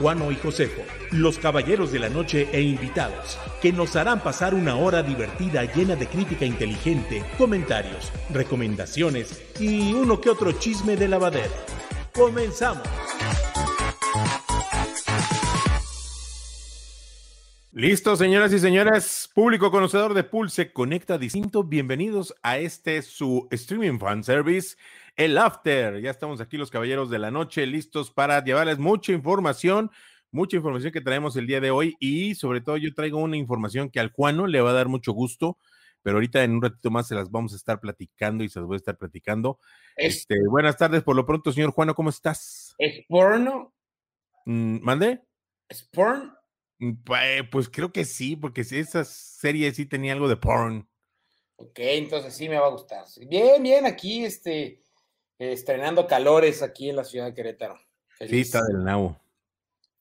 Juano y Josefo, los caballeros de la noche e invitados, que nos harán pasar una hora divertida llena de crítica inteligente, comentarios, recomendaciones y uno que otro chisme de lavadero. Comenzamos. Listo, señoras y señores, público conocedor de Pulse Conecta Distinto, bienvenidos a este su streaming fan service, el After. Ya estamos aquí los caballeros de la noche, listos para llevarles mucha información, mucha información que traemos el día de hoy y sobre todo yo traigo una información que al Juano le va a dar mucho gusto, pero ahorita en un ratito más se las vamos a estar platicando y se las voy a estar platicando. Este, buenas tardes, por lo pronto, señor Juano, ¿cómo estás? ¿Es porno? Mm, ¿Mande? ¿Es porn? Pues creo que sí, porque esa serie sí tenía algo de porn. Ok, entonces sí me va a gustar. Bien, bien, aquí este, estrenando calores aquí en la ciudad de Querétaro. Feliz. Sí, está del nabo.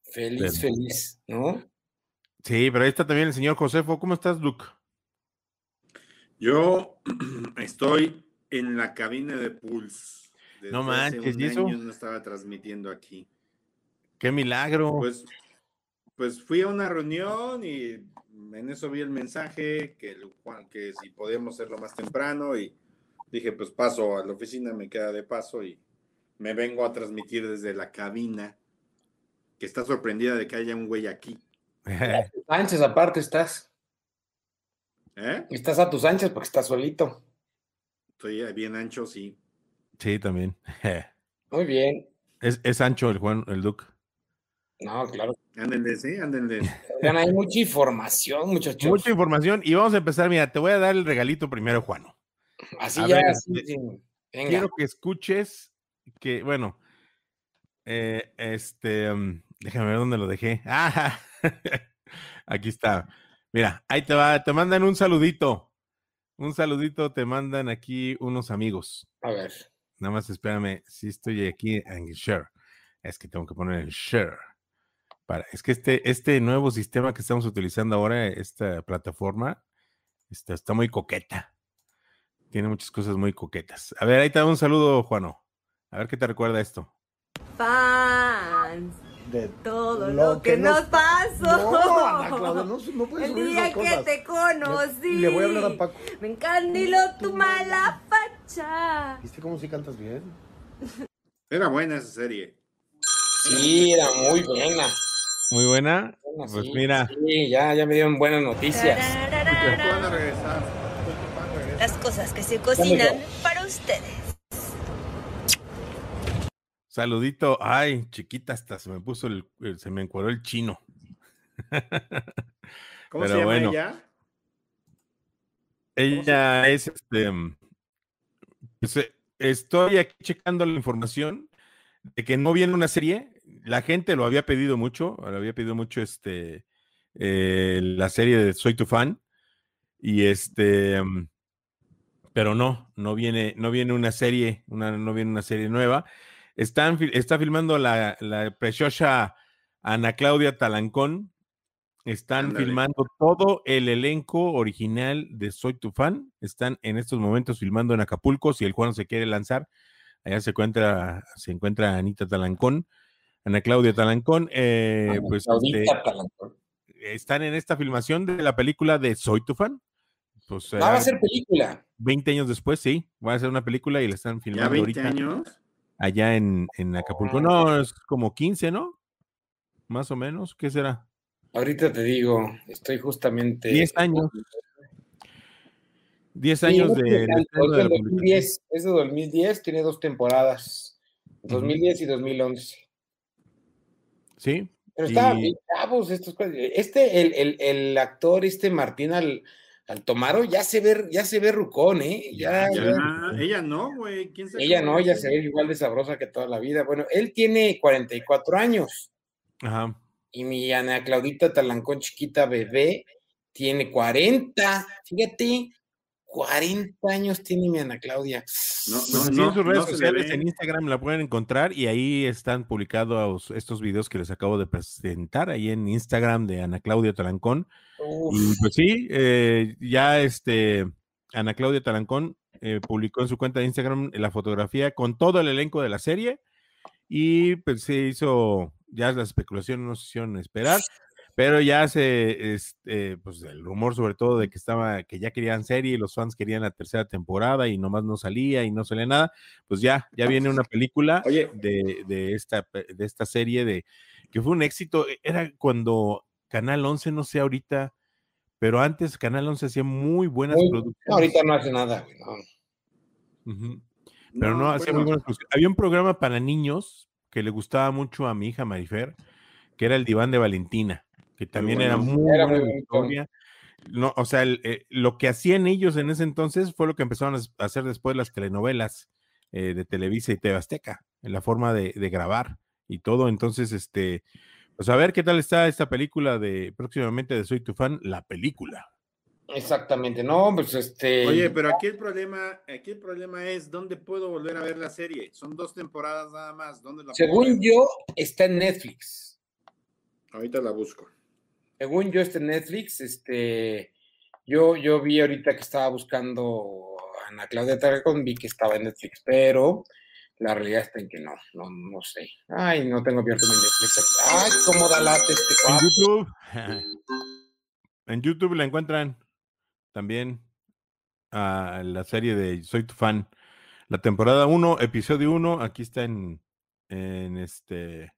Feliz, feliz, ¿no? Sí, pero ahí está también el señor Josefo. ¿Cómo estás, Luke? Yo estoy en la cabina de Pulse. no manches, ¿y eso? no estaba transmitiendo aquí. ¡Qué milagro! Pues pues fui a una reunión y en eso vi el mensaje que, que si podíamos hacerlo más temprano y dije, pues paso a la oficina, me queda de paso y me vengo a transmitir desde la cabina, que está sorprendida de que haya un güey aquí. A tus anchas aparte estás. ¿Eh? Estás a tus anchas porque estás solito. Estoy bien ancho, sí. Sí, también. Muy bien. Es, es ancho el Juan, el Duke. No, claro. Ándenle, sí, ándenle. Hay mucha información, muchachos. Mucha información. Y vamos a empezar. Mira, te voy a dar el regalito primero, Juano. Así ya, así, Quiero que escuches que, bueno, eh, este, um, déjame ver dónde lo dejé. Ah, aquí está. Mira, ahí te va, te mandan un saludito. Un saludito te mandan aquí unos amigos. A ver. Nada más espérame, si estoy aquí en share. Es que tengo que poner el share es que este, este nuevo sistema que estamos utilizando ahora, esta plataforma, está, está muy coqueta. Tiene muchas cosas muy coquetas. A ver, ahí te da un saludo, Juano. A ver qué te recuerda esto. Fans de todo lo, que, nos pasó. No, no, no puedes El día que te conocí. Le, voy a hablar a Paco. Me encandiló tu mala facha. ¿Viste cómo sí cantas bien? Era buena esa serie. Sí, era muy buena. Muy buena. pues mira. Sí, ya, ya me dieron buenas noticias. Las cosas que se cocinan para ustedes. Saludito. Ay, chiquita, hasta se me puso el, se me encuadró el chino. ¿Cómo se llama ella? Ella es este. Pues, eh, estoy aquí checando la información de que no viene una serie la gente lo había pedido mucho, lo había pedido mucho este, eh, la serie de Soy tu fan. Y este, mm, pero no, no viene, no viene una serie, una, no viene una serie nueva. Están, está filmando la, la preciosa Ana Claudia Talancón. Están filmando todo el elenco original de Soy tu fan. Están en estos momentos filmando en Acapulco. Si el Juan se quiere lanzar, allá se encuentra, se encuentra Anita Talancón. Ana Claudia Talancón, eh, pues este, están en esta filmación de la película de Soy tu fan. Pues, va a ser película. 20 años después, sí, va a ser una película y la están filmando ¿Ya 20 años? Allá en, en Acapulco. No, es como 15, ¿no? Más o menos, ¿qué será? Ahorita te digo, estoy justamente. 10 años. 10 años de. de, de 2010, es de 2010, tiene dos temporadas, 2010 y 2011. Sí. Pero estaban bien chavos estos. Este, el, el, el, actor, este Martín al, Altomaro, ya se ve, ya se ve rucón, ¿eh? Ya, Ella no, güey. Ella no, ella se ve igual de sabrosa que toda la vida. Bueno, él tiene 44 años. Ajá. y mi Ana Claudita Talancón chiquita bebé tiene 40. Fíjate, 40 años tiene mi Ana Claudia. No, pues así en sus redes sociales, en Instagram la pueden encontrar y ahí están publicados estos videos que les acabo de presentar ahí en Instagram de Ana Claudia Talancón. Y pues sí, eh, ya este Ana Claudia Talancón eh, publicó en su cuenta de Instagram la fotografía con todo el elenco de la serie y pues se hizo, ya las especulaciones no se hicieron esperar, pero ya se, este, pues el rumor sobre todo de que estaba, que ya querían serie y los fans querían la tercera temporada y nomás no salía y no salía nada, pues ya, ya viene una película De, de, esta, de esta serie de, que fue un éxito, e, era cuando Canal 11, no sé ahorita, pero antes Canal 11 hacía muy buenas producciones. ahorita no hace nada. Pero no, hacía muy buenas producciones. Había un programa para niños que le gustaba mucho a mi hija Marifer, que era el Diván de Valentina, que también era muy buena historia. No, o sea, eh, lo que hacían ellos en ese entonces fue lo que empezaron a hacer después las telenovelas eh, de Televisa y TV Azteca, en la forma de, de grabar y todo. Entonces, este, pues a ver qué tal está esta película de próximamente de Soy tu fan, la película. Exactamente, no, pues este. Oye, pero aquí el problema, aquí el problema es dónde puedo volver a ver la serie. Son dos temporadas nada más. ¿Dónde la Según yo, está en Netflix. Ahorita la busco. Según yo, está en Netflix. Este, yo, yo vi ahorita que estaba buscando a Ana Claudia Tarragón, vi que estaba en Netflix, pero la realidad está en que no, no, no sé. Ay, no tengo abierto mi Netflix. Ay, cómo da late este En YouTube. en YouTube la encuentran también a la serie de Soy tu fan. La temporada 1, episodio 1, aquí está en, en este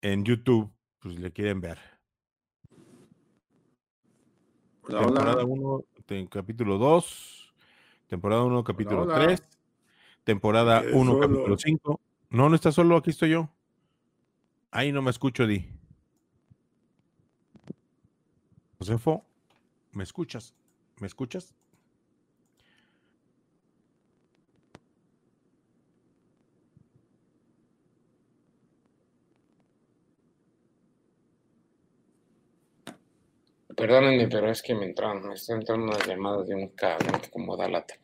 en YouTube, pues le quieren ver. Temporada 1, capítulo 2, temporada 1, capítulo 3 temporada 1, capítulo 5. No, no está solo, aquí estoy yo. Ahí no me escucho, Di. Josefo, ¿me escuchas? ¿Me escuchas? Perdónenme, pero es que me entraron, me están entrando unas llamadas de un cabrón que como da lata.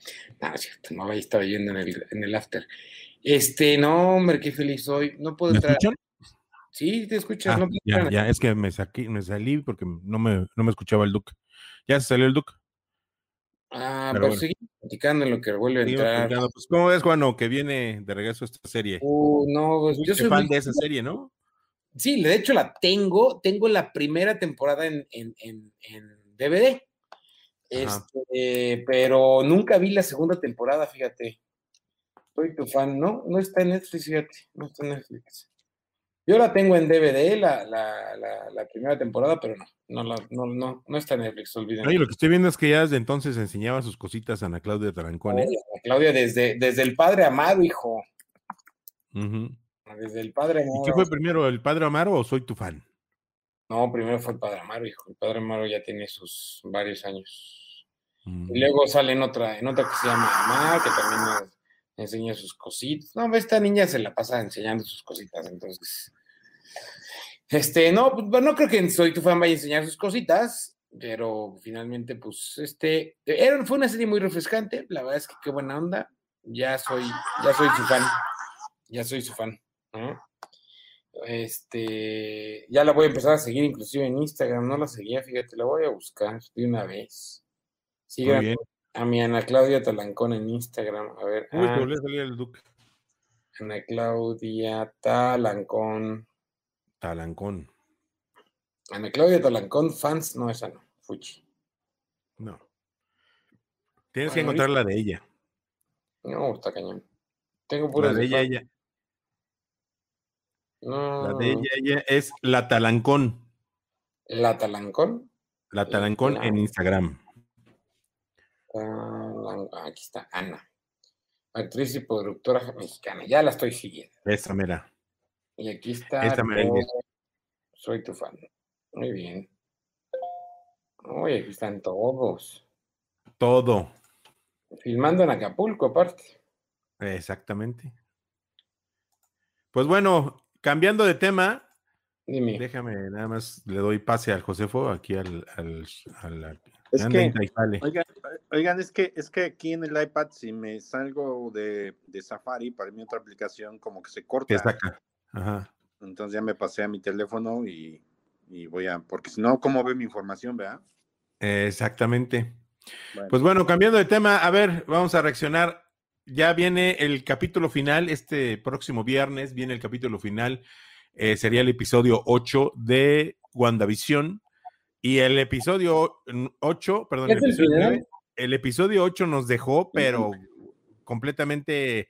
No, es cierto, no, ahí estaba yendo en el, en el after. Este, no, hombre, qué feliz soy. No puedo entrar. Escuchan? Sí, te escuchas. Ah, no ya, ya, es que me, saqué, me salí porque no me, no me escuchaba el Duque. ¿Ya se salió el Duque? Ah, pero, pues bueno. platicando en lo que vuelve a entrar. Pues, ¿Cómo ves, Juano, que viene de regreso esta serie? Uh, no, pues yo soy fan de esa serie, ¿no? Sí, de hecho la tengo, tengo la primera temporada en, en, en, en DVD. Este, pero nunca vi la segunda temporada, fíjate. Soy tu fan, ¿no? No está en Netflix, fíjate, no está en Netflix. Yo la tengo en DVD, la, la, la, la primera temporada, pero no, no, la, no, no, no está en Netflix, olviden. Oye, lo que estoy viendo es que ya desde entonces enseñaba sus cositas a Ana Claudia Tarancón. ¿eh? Claudia, desde, desde el padre amado, hijo. Desde el Padre Amaro. ¿Y qué fue primero, el Padre Amaro o Soy tu fan? No, primero fue el Padre Amaro, hijo. El Padre Amaro ya tiene sus varios años. Y luego sale en otra, en otra que se llama Amar, que también enseña sus cositas. No, esta niña se la pasa enseñando sus cositas, entonces. Este, no, pues no creo que Soy tu fan vaya a enseñar sus cositas, pero finalmente, pues, este, era, fue una serie muy refrescante. La verdad es que qué buena onda. Ya soy, ya soy su fan. Ya soy su fan. Este, ya la voy a empezar a seguir inclusive en Instagram, no la seguía, fíjate, la voy a buscar de una vez. Sigan a mi Ana Claudia Talancón en Instagram, a ver. Uy, ah, salir el Duque. Ana Claudia Talancón. Talancón. Ana Claudia Talancón, fans, no, esa no, Fuchi. No. Tienes que encontrar la de ella. No, está cañón. Tengo pura de ella, ella. La de ella, ella es La Talancón. ¿La Talancón? La Talancón en Instagram. aquí está, Ana. Actriz y productora mexicana. Ya la estoy siguiendo. Esa, mira. Y aquí está. Esta Soy tu fan. Muy bien. Uy, aquí están todos. Todo. Filmando en Acapulco, aparte. Exactamente. Pues bueno, cambiando de tema, Dime. Déjame, nada más le doy pase al Josefo, aquí al, al, al- Es que-. Oigan, oigan, es que es que aquí en el iPad, si me salgo de, de Safari para mi otra aplicación, como que se corta. saca. Ajá. Entonces ya me pasé a mi teléfono y, y voy a, porque si no, ¿cómo ve mi información, verdad? Exactamente. Bueno, Pues bueno, cambiando de tema, a ver, vamos a reaccionar. Ya viene el capítulo final, este próximo viernes viene el capítulo final, eh, sería el episodio 8 de WandaVision. Y el episodio 8, perdón, el ¿Es el episodio? 9, el episodio 8 nos dejó, pero completamente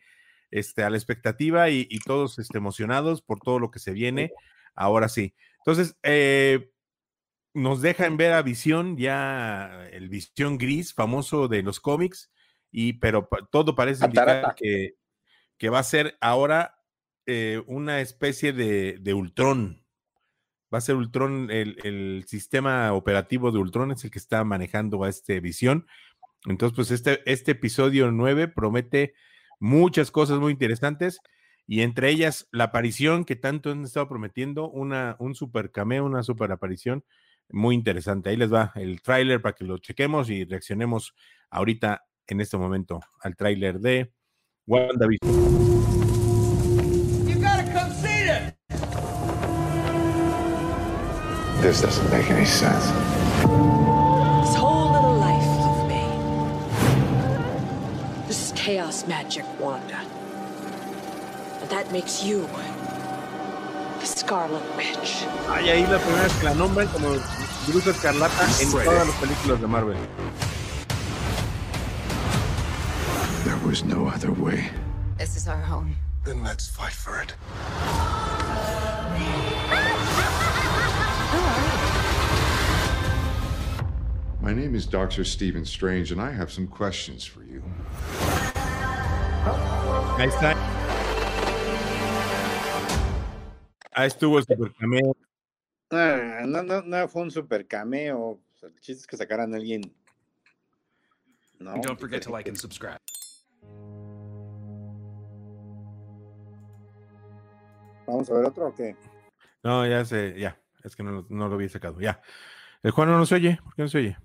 este, a la expectativa y, y todos este, emocionados por todo lo que se viene. Ahora sí. Entonces, eh, nos dejan ver a Visión, ya el Visión gris, famoso de los cómics, y pero todo parece indicar que, que va a ser ahora eh, una especie de, de Ultron. Va a ser Ultron, el, el sistema operativo de Ultron es el que está manejando a este Visión. Entonces, pues este, este episodio 9 promete muchas cosas muy interesantes y entre ellas la aparición que tanto han estado prometiendo, una, un super cameo, una super aparición muy interesante. Ahí les va el tráiler para que lo chequemos y reaccionemos ahorita en este momento al tráiler de WandaVision. You gotta come see this! This doesn't make any sense. This whole little life you've made. This is chaos magic, Wanda. And that makes you the Scarlet Witch. Ay, ahí la primera vez que la nombran como Bruja Escarlata en todas las películas de Marvel. There was no other way. This is our home. Then let's fight for it. My name is Dr. Stephen Strange, and I have some questions for you. Ahí está. Ahí estuvo el super cameo. Ah, no, no, no fue un super cameo. O sea, el chiste es que sacaran a alguien. No, Don't forget to like and subscribe. Vamos a ver otro o qué? No, ya sé, ya. Es que no, lo- no lo había sacado. Ya. El Juan no se oye. ¿Por qué no se oye?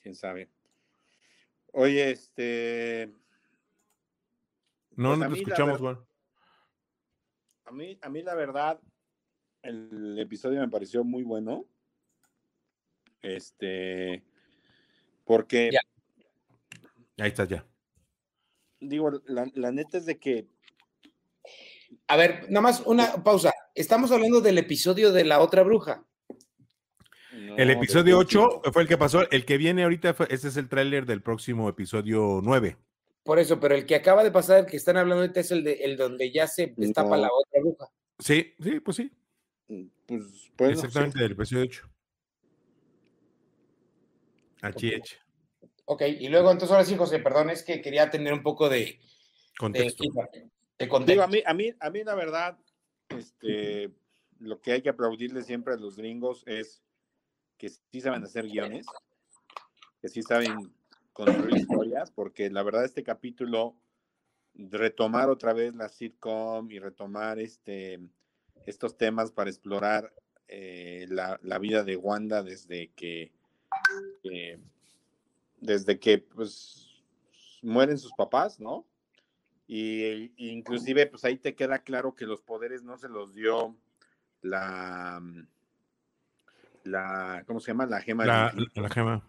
Quién sabe. Oye, este. No, Pues no te escuchamos, ver- Juan. A mí, a mí la verdad, el episodio me pareció muy bueno. Este, porque, Ya. Ahí estás ya. digo, la, la neta es de que A ver, nada más una pausa. Estamos hablando del episodio de la otra bruja. no, El episodio de- 8 fue el que pasó. El que viene ahorita, fue, este es el tráiler del próximo episodio 9. Por eso, pero el que acaba de pasar, el que están hablando ahorita, es el de el donde ya se destapa No. la otra bruja. Sí, sí, pues sí. Pues, bueno, Exactamente, sí. del episodio 8. Aquí Ok. hecho. Ok, y luego entonces ahora sí, José, perdón, es que quería tener un poco de, de, Contexto. de contexto. Digo, a mí, a mí, a mí la verdad, este, lo que hay que aplaudirle siempre a los gringos es que sí saben hacer guiones, que sí saben construir historias, porque la verdad este capítulo, retomar otra vez la sitcom y retomar este, estos temas para explorar eh, la, la vida de Wanda desde que, que- desde que pues mueren sus papás, ¿no? Y, y inclusive, pues ahí te queda claro que los poderes no se los dio la, la ¿cómo se llama? La gema. La, gema.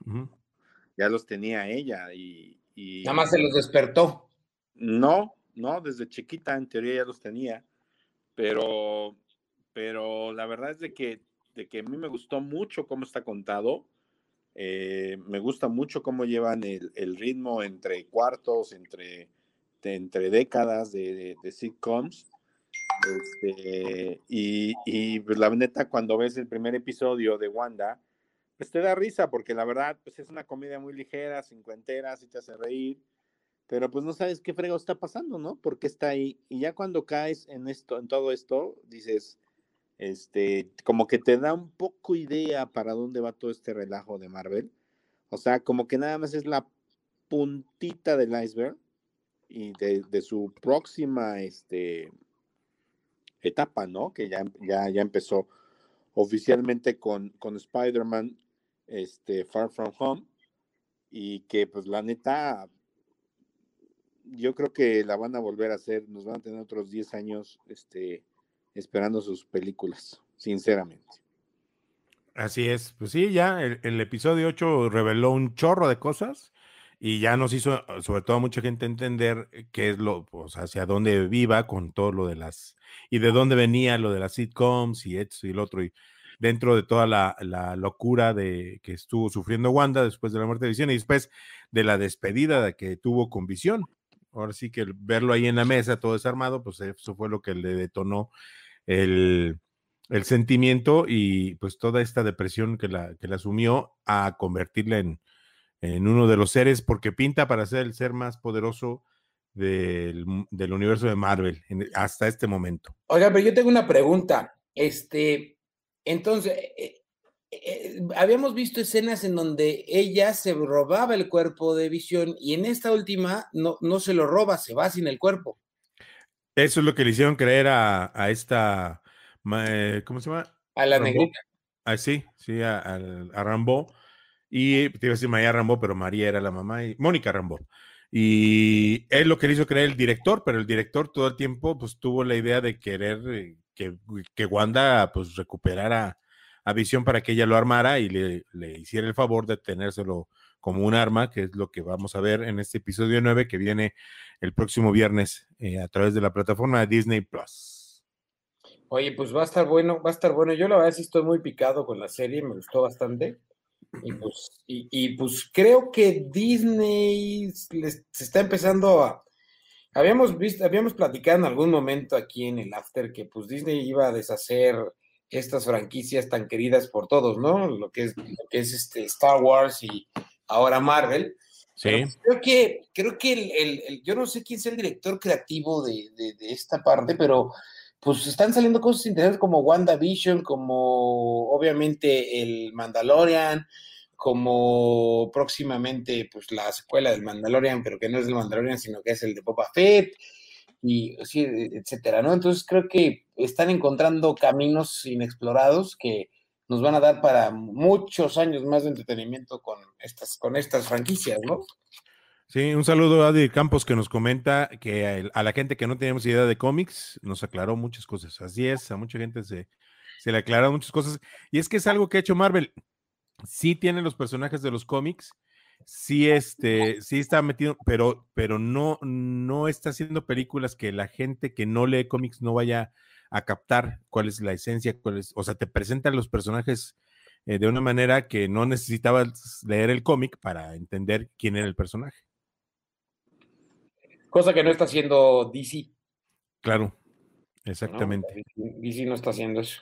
Ya los tenía ella y, y- Nada más se los despertó. no, no, desde chiquita en teoría ya los tenía, pero, pero la verdad es de que, de que a mí me gustó mucho cómo está contado. eh, me gusta mucho cómo llevan el, el ritmo entre cuartos, entre, de- entre décadas de, sitcoms. Este, y, pues, la neta, cuando ves el primer episodio de Wanda, pues te da risa, porque la verdad, pues es una comedia muy ligera, cincuentera, sí te hace reír, pero pues no sabes qué frego está pasando, ¿no? Porque está ahí. Y ya cuando caes en esto, en todo esto, dices, este, como que te da un poco idea para dónde va todo este relajo de Marvel. O sea, como que nada más es la puntita del iceberg y de, su próxima, este, etapa, ¿no? Que ya, ya, ya empezó oficialmente con, con Spider-Man, este, Far From Home, y que pues la neta, yo creo que la van a volver a hacer, nos van a tener otros 10 años este, esperando sus películas, sinceramente. Así es, pues sí, ya el, el episodio 8 reveló un chorro de cosas y ya nos hizo, sobre todo a mucha gente, entender qué es lo, pues hacia dónde viva con todo lo de las, y de dónde venía lo de las sitcoms y esto y el otro, y dentro de toda la, la locura de que estuvo sufriendo Wanda después de la muerte de Visión y después de la despedida que tuvo con Visión. Ahora sí que verlo ahí en la mesa, todo desarmado, pues eso fue lo que le detonó el, el sentimiento y pues toda esta depresión que la, que la asumió a convertirla en, en uno de los seres, porque pinta para ser el ser más poderoso del, del universo de Marvel en- hasta este momento. Oiga, pero yo tengo una pregunta. Este, entonces, eh, eh, habíamos visto escenas en donde ella se robaba el cuerpo de Visión y en esta última no, no se lo roba, se va sin el cuerpo. Eso es lo que le hicieron creer a, a esta, eh, ¿cómo se llama? A la Rambo. negrita. Ah, sí, sí, a Rambo. Y te iba a decir María Rambo, pero María era la mamá, y Mónica Rambo. Y es lo que le hizo creer el director, pero el director todo el tiempo pues tuvo la idea de querer eh, que, que Wanda pues recuperara a Visión para que ella lo armara y le, le hiciera el favor de tenérselo como un arma, que es lo que vamos a ver en este episodio 9 que viene el próximo viernes eh, a través de la plataforma de Disney Plus. Oye, pues va a estar bueno, va a estar bueno. Yo la verdad sí estoy muy picado con la serie, me gustó bastante. Y pues, y, y, pues creo que Disney les- se está empezando a. Habíamos visto, habíamos platicado en algún momento aquí en el After que pues Disney iba a deshacer estas franquicias tan queridas por todos, ¿no? Lo que es, lo que es este Star Wars y ahora Marvel. Pero Sí, creo que, creo que el, el- el- yo no sé quién es el director creativo de, de- de esta parte, pero pues están saliendo cosas interesantes como WandaVision, como obviamente el Mandalorian, como próximamente pues la secuela del Mandalorian, pero que no es el Mandalorian, sino que es el de Boba Fett, y sí, etcétera, ¿no? Entonces creo que están encontrando caminos inexplorados que nos van a dar para muchos años más de entretenimiento con estas, con estas franquicias, ¿no? Sí, un saludo a Adi Campos que nos comenta que a, la gente que no teníamos idea de cómics nos aclaró muchas cosas. Así es, a mucha gente se, se le aclararon muchas cosas. Y es que es algo que ha hecho Marvel. Sí tiene los personajes de los cómics, sí, este, sí está metido, pero, pero no, no está haciendo películas que la gente que no lee cómics no vaya a captar cuál es la esencia, cuál es, o sea, te presentan los personajes eh, de una manera que no necesitabas leer el cómic para entender quién era el personaje. Cosa que no está haciendo DC. Claro, ¿no? exactamente. DC no está haciendo eso.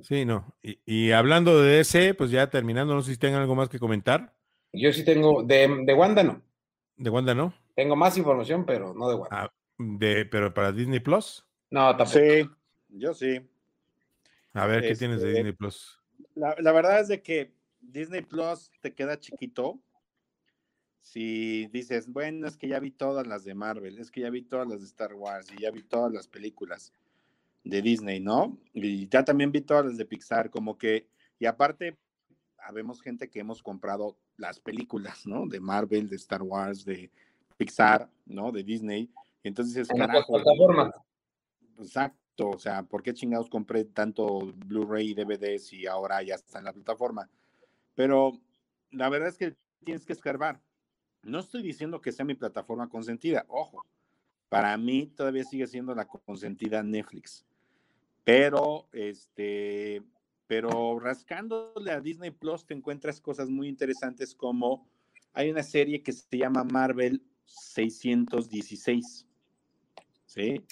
Sí, no. Y, y hablando de DC, pues ya terminando, no sé si tengan algo más que comentar. Yo sí tengo, de, de Wanda no. De Wanda, ¿no? Tengo más información, pero no de Wanda. Ah, de, pero para Disney Plus. No, tampoco. Sí, yo sí. A ver, ¿qué tienes de Este, Disney Plus? La, la verdad es de que Disney Plus te queda chiquito si dices, bueno, es que ya vi todas las de Marvel, es que ya vi todas las de Star Wars y ya vi todas las películas de Disney, ¿no? Y ya también vi todas las de Pixar, como que, y aparte, habemos gente que hemos comprado las películas, ¿no? De Marvel, de Star Wars, de Pixar, ¿no? De Disney. Y entonces es carajo. plataformas. Exacto, o sea, ¿por qué chingados compré tanto Blu-ray y DVDs y ahora ya está en la plataforma? Pero la verdad es que tienes que escarbar. No estoy diciendo que sea mi plataforma consentida, ojo, para mí todavía sigue siendo la consentida Netflix. Pero, este, pero rascándole a Disney Plus te encuentras cosas muy interesantes como hay una serie que se llama Marvel 616, ¿sí?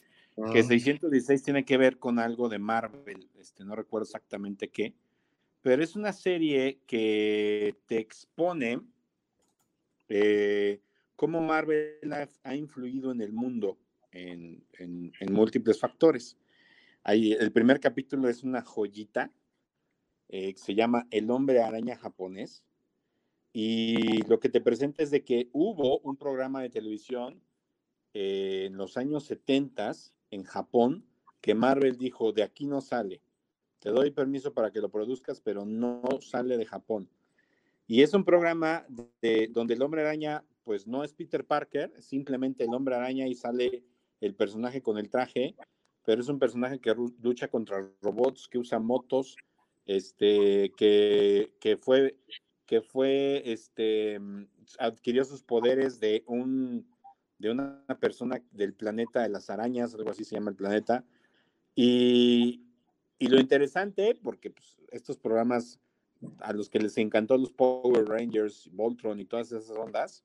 que 616 tiene que ver con algo de Marvel, este, no recuerdo exactamente qué, pero es una serie que te expone eh, cómo Marvel ha, influido en el mundo en, múltiples factores. El primer capítulo es una joyita, eh, se llama El hombre araña japonés, y lo que te presenta es de que hubo un programa de televisión eh, en los años 70 en Japón que Marvel dijo, de aquí no sale. Te doy permiso para que lo produzcas, pero no sale de Japón. Y es un programa de, donde el hombre araña, pues no es Peter Parker, simplemente el hombre araña y sale el personaje con el traje, pero es un personaje que lucha contra robots, que usa motos, este, que, que fue, que fue, este, mm, adquirió sus poderes de un, de una persona del planeta de las arañas, algo así se llama el planeta, y, y lo interesante, porque pues, estos programas a los que les encantó los Power Rangers, Voltron y todas esas ondas,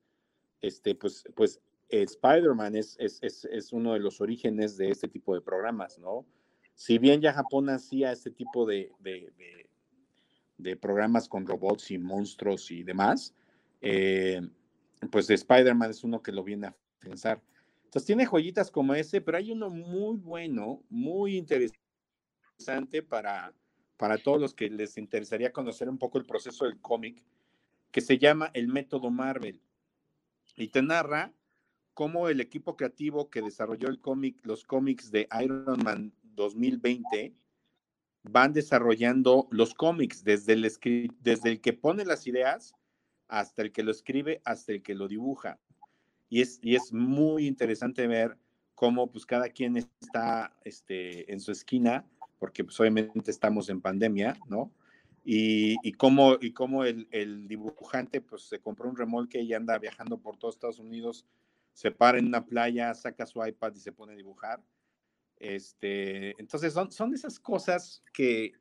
este, pues, pues eh, Spider-Man es, es, es, uno de los orígenes de este tipo de programas, ¿no? Si bien ya Japón hacía este tipo de, de, de- de programas con robots y monstruos y demás, eh, pues Spider-Man es uno que lo viene a pensar. Entonces tiene joyitas como ese, pero hay uno muy bueno, muy interesante para, para todos los que les interesaría conocer un poco el proceso del cómic, que se llama El Método Marvel. Y te narra cómo el equipo creativo que desarrolló el cómic, los cómics de Iron Man 2020, van desarrollando los cómics, desde el, que pone las ideas hasta el que lo escribe, hasta el que lo dibuja. Y es, y es muy interesante ver cómo pues cada quien está este, en su esquina, porque pues obviamente estamos en pandemia, ¿no? Y, y cómo, y cómo el, el dibujante pues se compró un remolque y anda viajando por todo Estados Unidos, se para en una playa, saca su iPad y se pone a dibujar. Este, entonces son, son esas cosas que,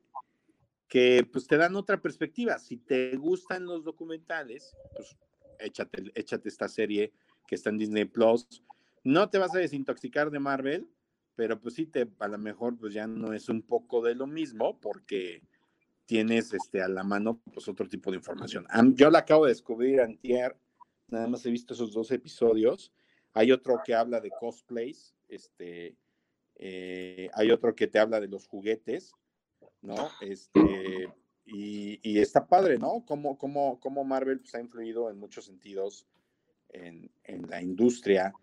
que pues te dan otra perspectiva. Si te gustan los documentales, pues échate, échate esta serie que está en Disney Plus. No te vas a desintoxicar de Marvel, pero pues sí te, a lo mejor pues ya no es un poco de lo mismo porque tienes este a la mano pues otro tipo de información. Yo la acabo de descubrir antier, nada más he visto esos dos episodios. Hay otro que habla de cosplays, este, eh, hay otro que te habla de los juguetes, ¿no? Este, y, y está padre, ¿no? Cómo, cómo, cómo Marvel pues, ha influido en muchos sentidos en, en la industria,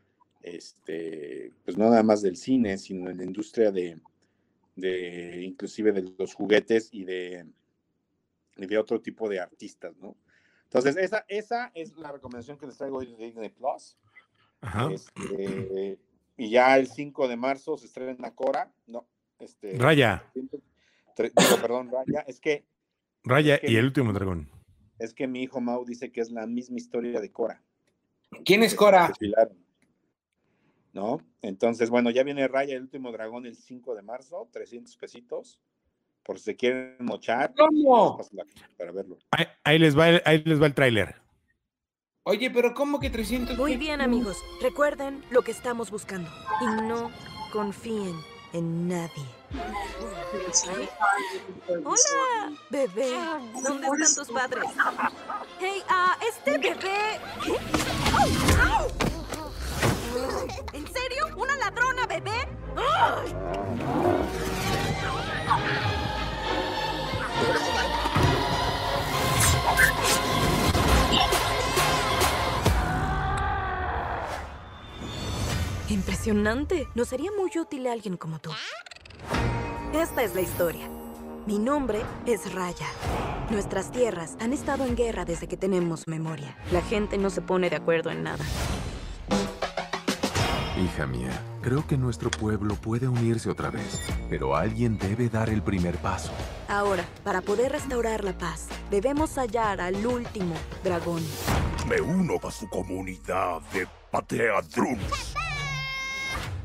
este, pues no nada más del cine, sino en la industria de, de inclusive de los juguetes y de, y de otro tipo de artistas, ¿no? Entonces, esa, esa es la recomendación que les traigo hoy de Disney Plus. Ajá. Este, y ya el 5 de marzo se estrena Cora, no, este, Raya, digo, perdón, Raya, es que, Raya Es que- y el último dragón. es que mi hijo Mau dice que es la misma historia de Cora. ¿Quién es Cora? Desfilaron. ¿No? Entonces, bueno, ya viene Raya, el último dragón, el 5 de marzo, 300 pesitos, por si se quieren mochar, ¿Cómo? pásala para verlo. Ahí, ahí les va el, ahí les va el tráiler. Oye, pero ¿cómo que 300? Muy bien, amigos. Recuerden lo que estamos buscando. Y no confíen en nadie. Hola, bebé. ¿Dónde están tus padres? Hey, ah, este bebé. ¿Qué? ¡Au! ¡Au! ¿En serio? ¿Una ladrona, bebé? Impresionante. Nos sería muy útil alguien como tú. Esta es la historia. Mi nombre es Raya. Nuestras tierras han estado en guerra desde que tenemos memoria. La gente no se pone de acuerdo en nada. Hija mía, creo que nuestro pueblo puede unirse otra vez, pero alguien debe dar el primer paso. Ahora, para poder restaurar la paz, debemos hallar al último dragón. Me uno a su comunidad de Patea Drums.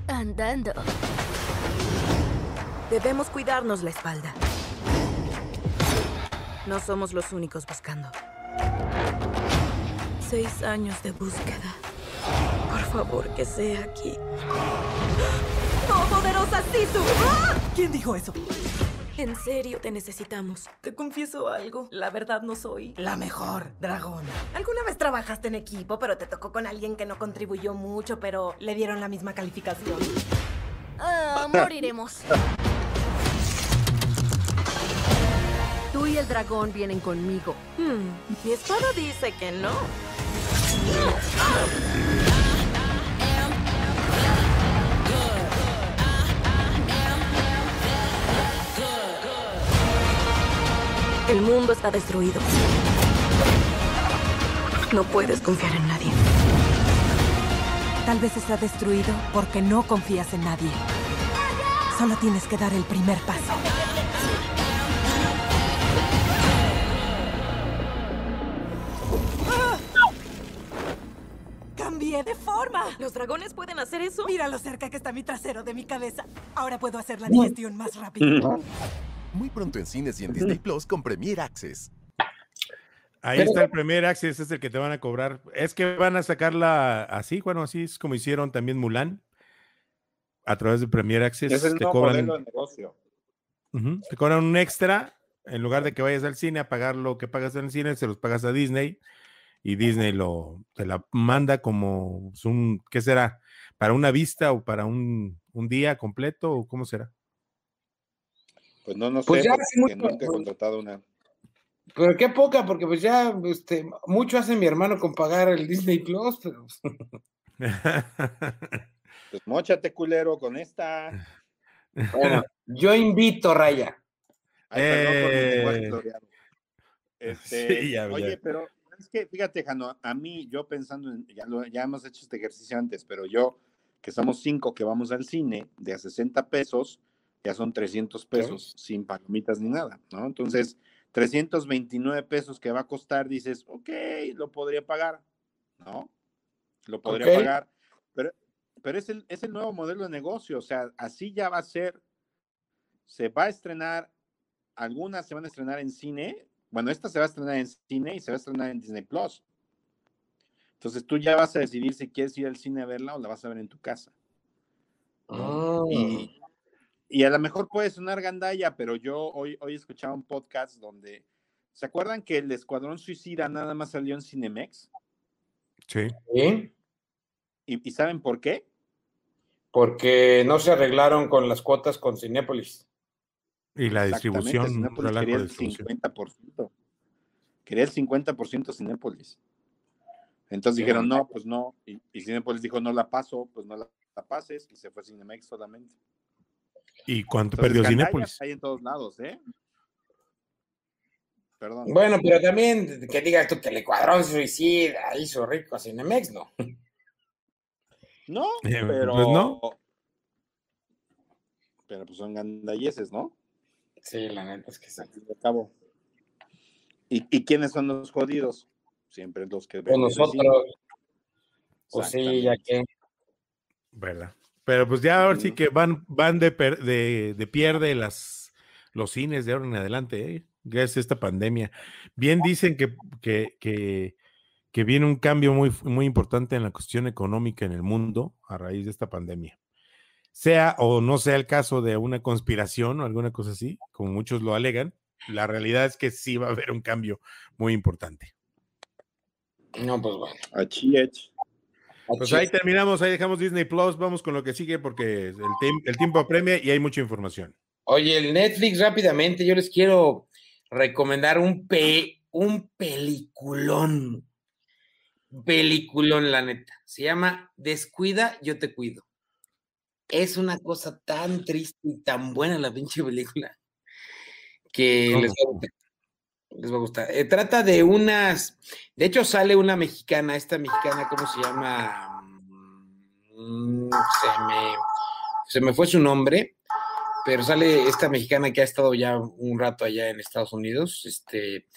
Andando. Debemos cuidarnos la espalda. No somos los únicos buscando. Seis años de búsqueda. Por favor, que sea aquí. ¡No, poderosa Sisu! ¡Ah! ¿Quién dijo eso? En serio, te necesitamos. Te confieso algo. La verdad no soy la mejor dragona. Alguna vez trabajaste en equipo, pero te tocó con alguien que no contribuyó mucho, pero le dieron la misma calificación. Ah, moriremos. Tú y el dragón vienen conmigo. Hmm, mi espada dice que no. El mundo está destruido. No puedes confiar en nadie. Tal vez está destruido porque no confías en nadie. Solo tienes que dar el primer paso. ¡Ah! ¡Cambié de forma! ¿Los dragones pueden hacer eso? Mira lo cerca que está mi trasero de mi cabeza. Ahora puedo hacer la digestión más rápido. Muy pronto en cines y en Disney Plus con Premier Access. Ahí está el Premier Access, es el que te van a cobrar. Es que van a sacarla así, bueno, así es como hicieron también Mulan. A través de Premier Access Es el te nuevo cobran, modelo de negocio. Ujú, te cobran un extra. En lugar de que vayas al cine a pagar lo que pagas en el cine, se los pagas a Disney y Disney lo te la manda como un, ¿qué será? ¿Para una vista o para un, un día completo o cómo será? Pues no, no Pues sé, ya porque hace mucho- nunca he contratado una. Pero qué poca, porque pues ya este, mucho hace mi hermano con pagar el Disney Plus, pero Pues mochate, culero, con esta. bueno, yo invito, Raya. Ay, perdón por mi lenguaje Eh. Este, Sí, ya, oye, ya. pero es que fíjate, Jano, a mí, yo pensando en, ya, lo- ya hemos hecho este ejercicio antes, pero yo, que somos cinco que vamos al cine, de a 60 pesos, ya son 300 pesos, sin palomitas ni nada, ¿no? Entonces, 329 pesos que va a costar, dices, ok, lo podría pagar, ¿no? Lo podría pagar, pero, pero es, el, es el nuevo modelo de negocio, o sea, así ya va a ser, se va a estrenar, algunas se van a estrenar en cine, bueno, esta se va a estrenar en cine y se va a estrenar en Disney Plus. Entonces tú ya vas a decidir si quieres ir al cine a verla o la vas a ver en tu casa. ¿no? Y, y a lo mejor puede sonar gandalla, pero yo hoy, hoy escuchaba un podcast donde, ¿se acuerdan que el Escuadrón Suicida nada más salió en Cinemex? Sí. ¿Sí? ¿Y, y saben por qué? Porque no se arreglaron con las cuotas con Cinépolis. Y la distribución, Cinépolis quería el distribución. 50%. Quería el 50% Cinépolis. Entonces Sí, dijeron, no. no, pues no. Y, y Cinépolis dijo, no la paso, pues no la, la pases. Y se fue Cinemex solamente. ¿Y cuánto Entonces, perdió Cinépolis? Hay en todos lados, ¿eh? Perdón. Bueno, pero también que digas tú que el Ecuadrón suicida hizo rico a Cinemex, ¿no? No, Eh, pero. pues no. Pero pues son gandalleses, ¿no? Sí, la neta es que sí. Cabo. ¿Y, ¿Y quiénes son los jodidos? Siempre los que cine. nosotros. Pues sí, ya que. ¿Verdad? Pero pues ya ahora sí que van, van de, per- de, de pierde las, los cines de ahora en adelante, ¿eh? gracias a esta pandemia. Bien dicen que, que, que, que viene un cambio muy, muy importante en la cuestión económica en el mundo a raíz de esta pandemia. Sea o no sea el caso de una conspiración o alguna cosa así, como muchos lo alegan, la realidad es que sí va a haber un cambio muy importante. No, pues bueno. Achiech. Pues ahí terminamos, ahí dejamos Disney Plus, vamos con lo que sigue porque el, tiemp- el tiempo apremia y hay mucha información. Oye, el Netflix rápidamente, yo les quiero recomendar un pe, un peliculón. Peliculón, la neta. Se llama Descuida, yo te cuido. Es una cosa tan triste y tan buena la pinche película que les a. Les va a gustar. Eh, trata de unas, de hecho sale una mexicana, esta mexicana, ¿cómo se llama? Mm, se me, se me fue su nombre, pero sale esta mexicana que ha estado ya un rato allá en Estados Unidos, este,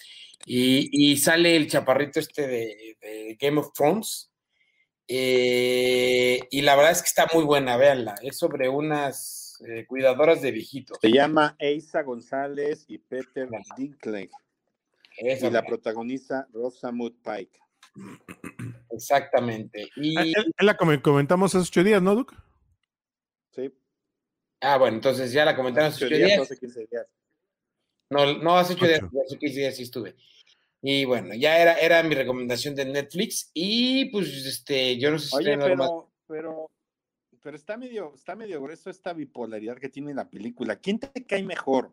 y, y sale el chaparrito este de, de Game of Thrones, eh, y la verdad es que está muy buena, véanla, es sobre unas eh, cuidadoras de viejitos. Se llama Eisa González y Peter Dinklage. Esa y la mera. protagoniza Rosamund Pike. Exactamente. Y, Ah, la com- comentamos hace ocho días, ¿no, Duke? Sí. ah, bueno, entonces ya la comentaron hace Ocho días. 12, 15 días. No, no hace ocho días, hace 15 días sí estuve. Y bueno, ya era, era mi recomendación de Netflix. Y pues, este, yo no sé si Oye, algo más. pero, pero, pero está medio, está medio grueso esta bipolaridad que tiene la película. ¿Quién te cae mejor?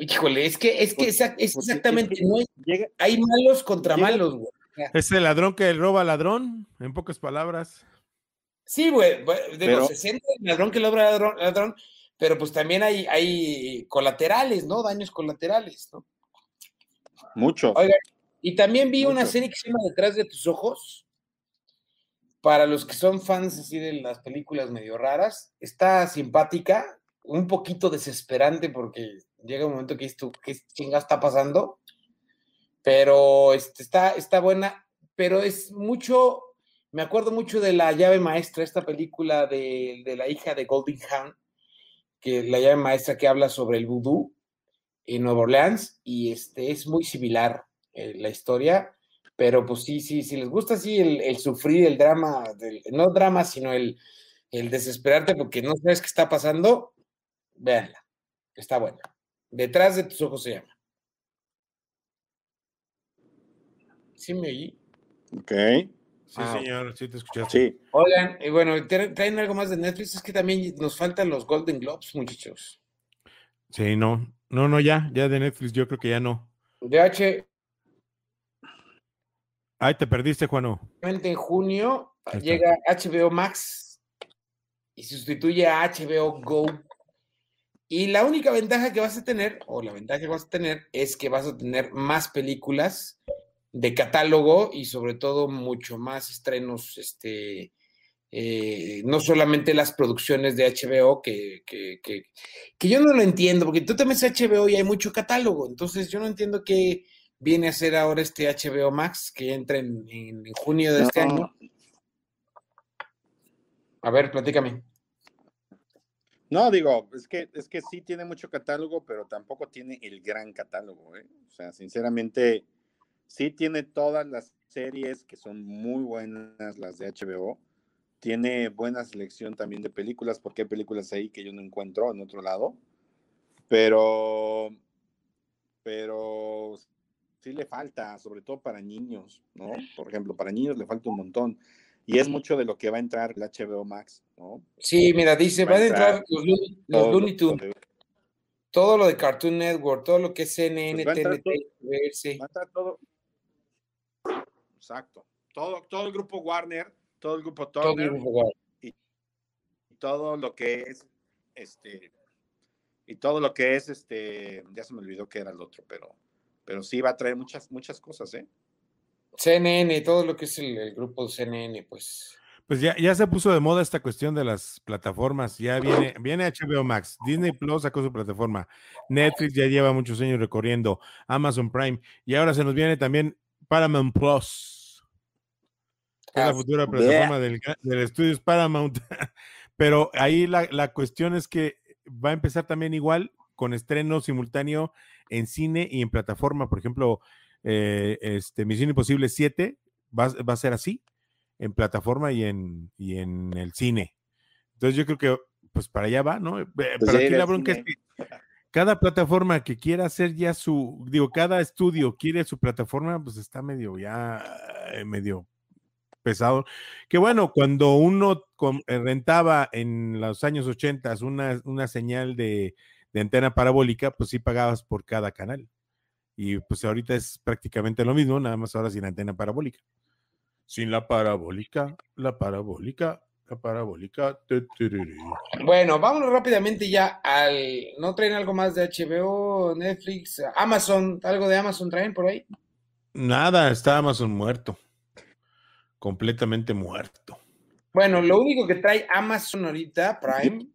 Híjole, es que, es que es exactamente, es que no hay, llega- hay malos contra llega- malos, güey. Es el ladrón que roba ladrón, en pocas palabras. Sí, güey, de Pero- los 60, el ladrón que logra ladrón, ladrón, pero pues también hay, hay colaterales, ¿no? Daños colaterales, ¿no? Mucho. Oiga, y también vi una serie que se llama Detrás de tus ojos. Para los que son fans así de las películas medio raras, está simpática, un poquito desesperante porque llega un momento que dices tú, ¿qué chingada está pasando? Pero este, está, está buena, pero es mucho, me acuerdo mucho de La llave maestra, esta película de, de la hija de Golding Hawn, que la llave maestra que habla sobre el vudú en Nueva Orleans, y este, es muy similar eh, la historia, pero pues sí, sí, si les gusta así el, el sufrir, el drama, no drama, sino el, el desesperarte porque no sabes qué está pasando, véanla, está buena. Detrás de tus ojos se llama. ¿Sí me oí? Ok. Sí, Ah, señor, sí te escuchaste. Sí. Oigan, y bueno, ¿tra- ¿traen algo más de Netflix? Es que también nos faltan los Golden Globes, muchachos. Sí, no. No, no, ya, ya de Netflix, yo creo que ya no. De H, Ay, te perdiste, Juano. en junio llega HBO Max y sustituye a HBO Go. Y la única ventaja que vas a tener, o la ventaja que vas a tener, es que vas a tener más películas de catálogo y sobre todo mucho más estrenos, este, eh, no solamente las producciones de HBO, que, que, que, que yo no lo entiendo, porque tú te metes a HBO y hay mucho catálogo, entonces yo no entiendo qué viene a ser ahora este HBO Max, que entra en, en- en junio de este año. A ver, platícame. No, digo, es que, es que sí tiene mucho catálogo, pero tampoco tiene el gran catálogo, ¿eh? O sea, sinceramente, sí tiene todas las series que son muy buenas, las de HBO. Tiene buena selección también de películas, porque hay películas ahí que yo no encuentro en otro lado. Pero, pero sí le falta, sobre todo para niños, ¿no? Por ejemplo, para niños le falta un montón. Y es mucho de lo que va a entrar el HBO Max, ¿no? Sí, mira, dice, Va a van a entrar entrar los, Looney- los todo Looney lo Tunes, de- todo lo de Cartoon Network, todo lo que es CNN, Pues va TNT, todo. Va a entrar todo. Exacto. Todo, todo el grupo Warner, todo el grupo Todo el Turner grupo Warner. y, y todo lo que es este y todo lo que es este ya se me olvidó que era el otro, pero pero sí va a traer muchas muchas cosas, ¿eh? CNN, todo lo que es el, el grupo CNN, pues. Pues ya, ya se puso de moda esta cuestión de las plataformas. Ya viene, viene HBO Max, Disney Plus sacó su plataforma, Netflix ya lleva muchos años recorriendo, Amazon Prime, y ahora se nos viene también Paramount Plus, que es la Ah, futura plataforma del, del estudios Paramount. Pero ahí la, la cuestión es que va a empezar también igual con estreno simultáneo en cine y en plataforma. Por ejemplo, eh, este, Misión Imposible 7 va, va a ser así en plataforma y en, y en el cine. Entonces yo creo que pues para allá va, ¿no? Eh, Pero ya aquí la bronca es que cada plataforma que quiera hacer ya su, digo, cada estudio quiere su plataforma, pues está medio ya, eh, medio pesado. Que bueno, cuando uno eh, rentaba en los años 80 una, una señal de, de antena parabólica, pues sí pagabas por cada canal. Y pues ahorita es prácticamente lo mismo, nada más ahora sin antena parabólica. Sin la parabólica, la parabólica, la parabólica. Bueno, vámonos rápidamente ya al. ¿No traen algo más de HBO, Netflix, Amazon? ¿Algo de Amazon traen por ahí? Nada, está Amazon muerto. Completamente muerto. Bueno, lo único que trae Amazon ahorita, Prime,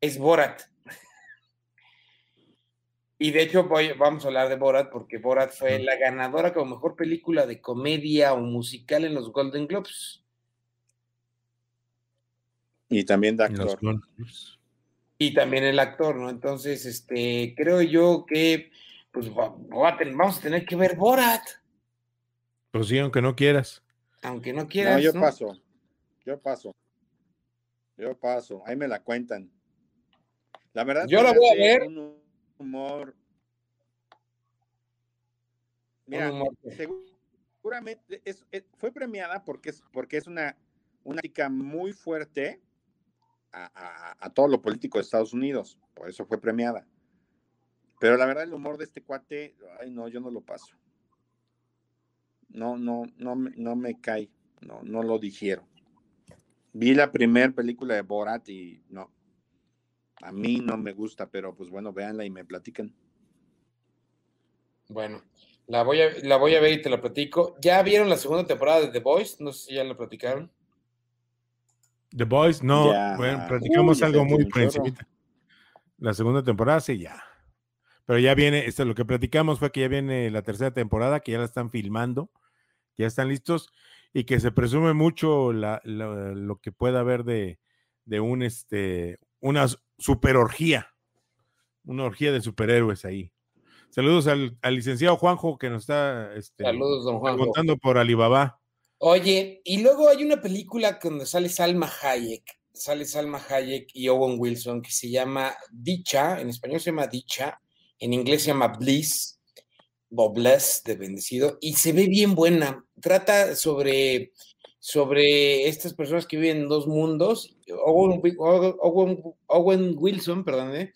es Borat. Y de hecho voy- vamos a hablar de Borat porque Borat fue la ganadora como mejor película de comedia o musical en los Golden Globes. Y también de actor. Y también el actor, ¿no? Entonces, este, creo yo que pues va- va a ten- vamos a tener que ver Borat, Pues sí, aunque no quieras. aunque no No, quieras. yo ¿no? paso. Yo paso. Yo paso. Ahí me la cuentan. La verdad Yo la voy a ver. Humor. Mira, Un humor. seguramente es- es- fue premiada porque es, porque es una, una crítica muy fuerte a, a- a todo lo político de Estados Unidos. Por eso fue premiada. Pero la verdad, el humor de este cuate, ay, no, yo no lo paso. No, no, no, me- no me cae. No, no lo digiero. Vi la primera película de Borat y no. A mí no me gusta, pero pues bueno, véanla y me platican. Bueno, la voy a, la voy a ver y te la platico. ¿Ya vieron la segunda temporada de The Voice? No sé si ya la platicaron. The Boys, no, Ya. bueno, platicamos Uy, algo muy por encimita. La segunda temporada, sí, ya. Pero ya viene, esto lo que platicamos fue que ya viene la tercera temporada, que ya la están filmando, ya están listos, y que se presume mucho la- la- lo que pueda haber de, de un este una super orgía, una orgía de superhéroes ahí. Saludos al, al licenciado Juanjo que nos está este, Saludos, don Juanjo. preguntando por Alibaba. Oye, y luego hay una película donde sale Salma Hayek, sale Salma Hayek y Owen Wilson, que se llama Dicha, en español se llama Dicha, en inglés se llama Bliss, o Bless, de bendecido, y se ve bien buena. Trata sobre, sobre estas personas que viven en dos mundos. Owen, Owen- Wilson, perdón, eh,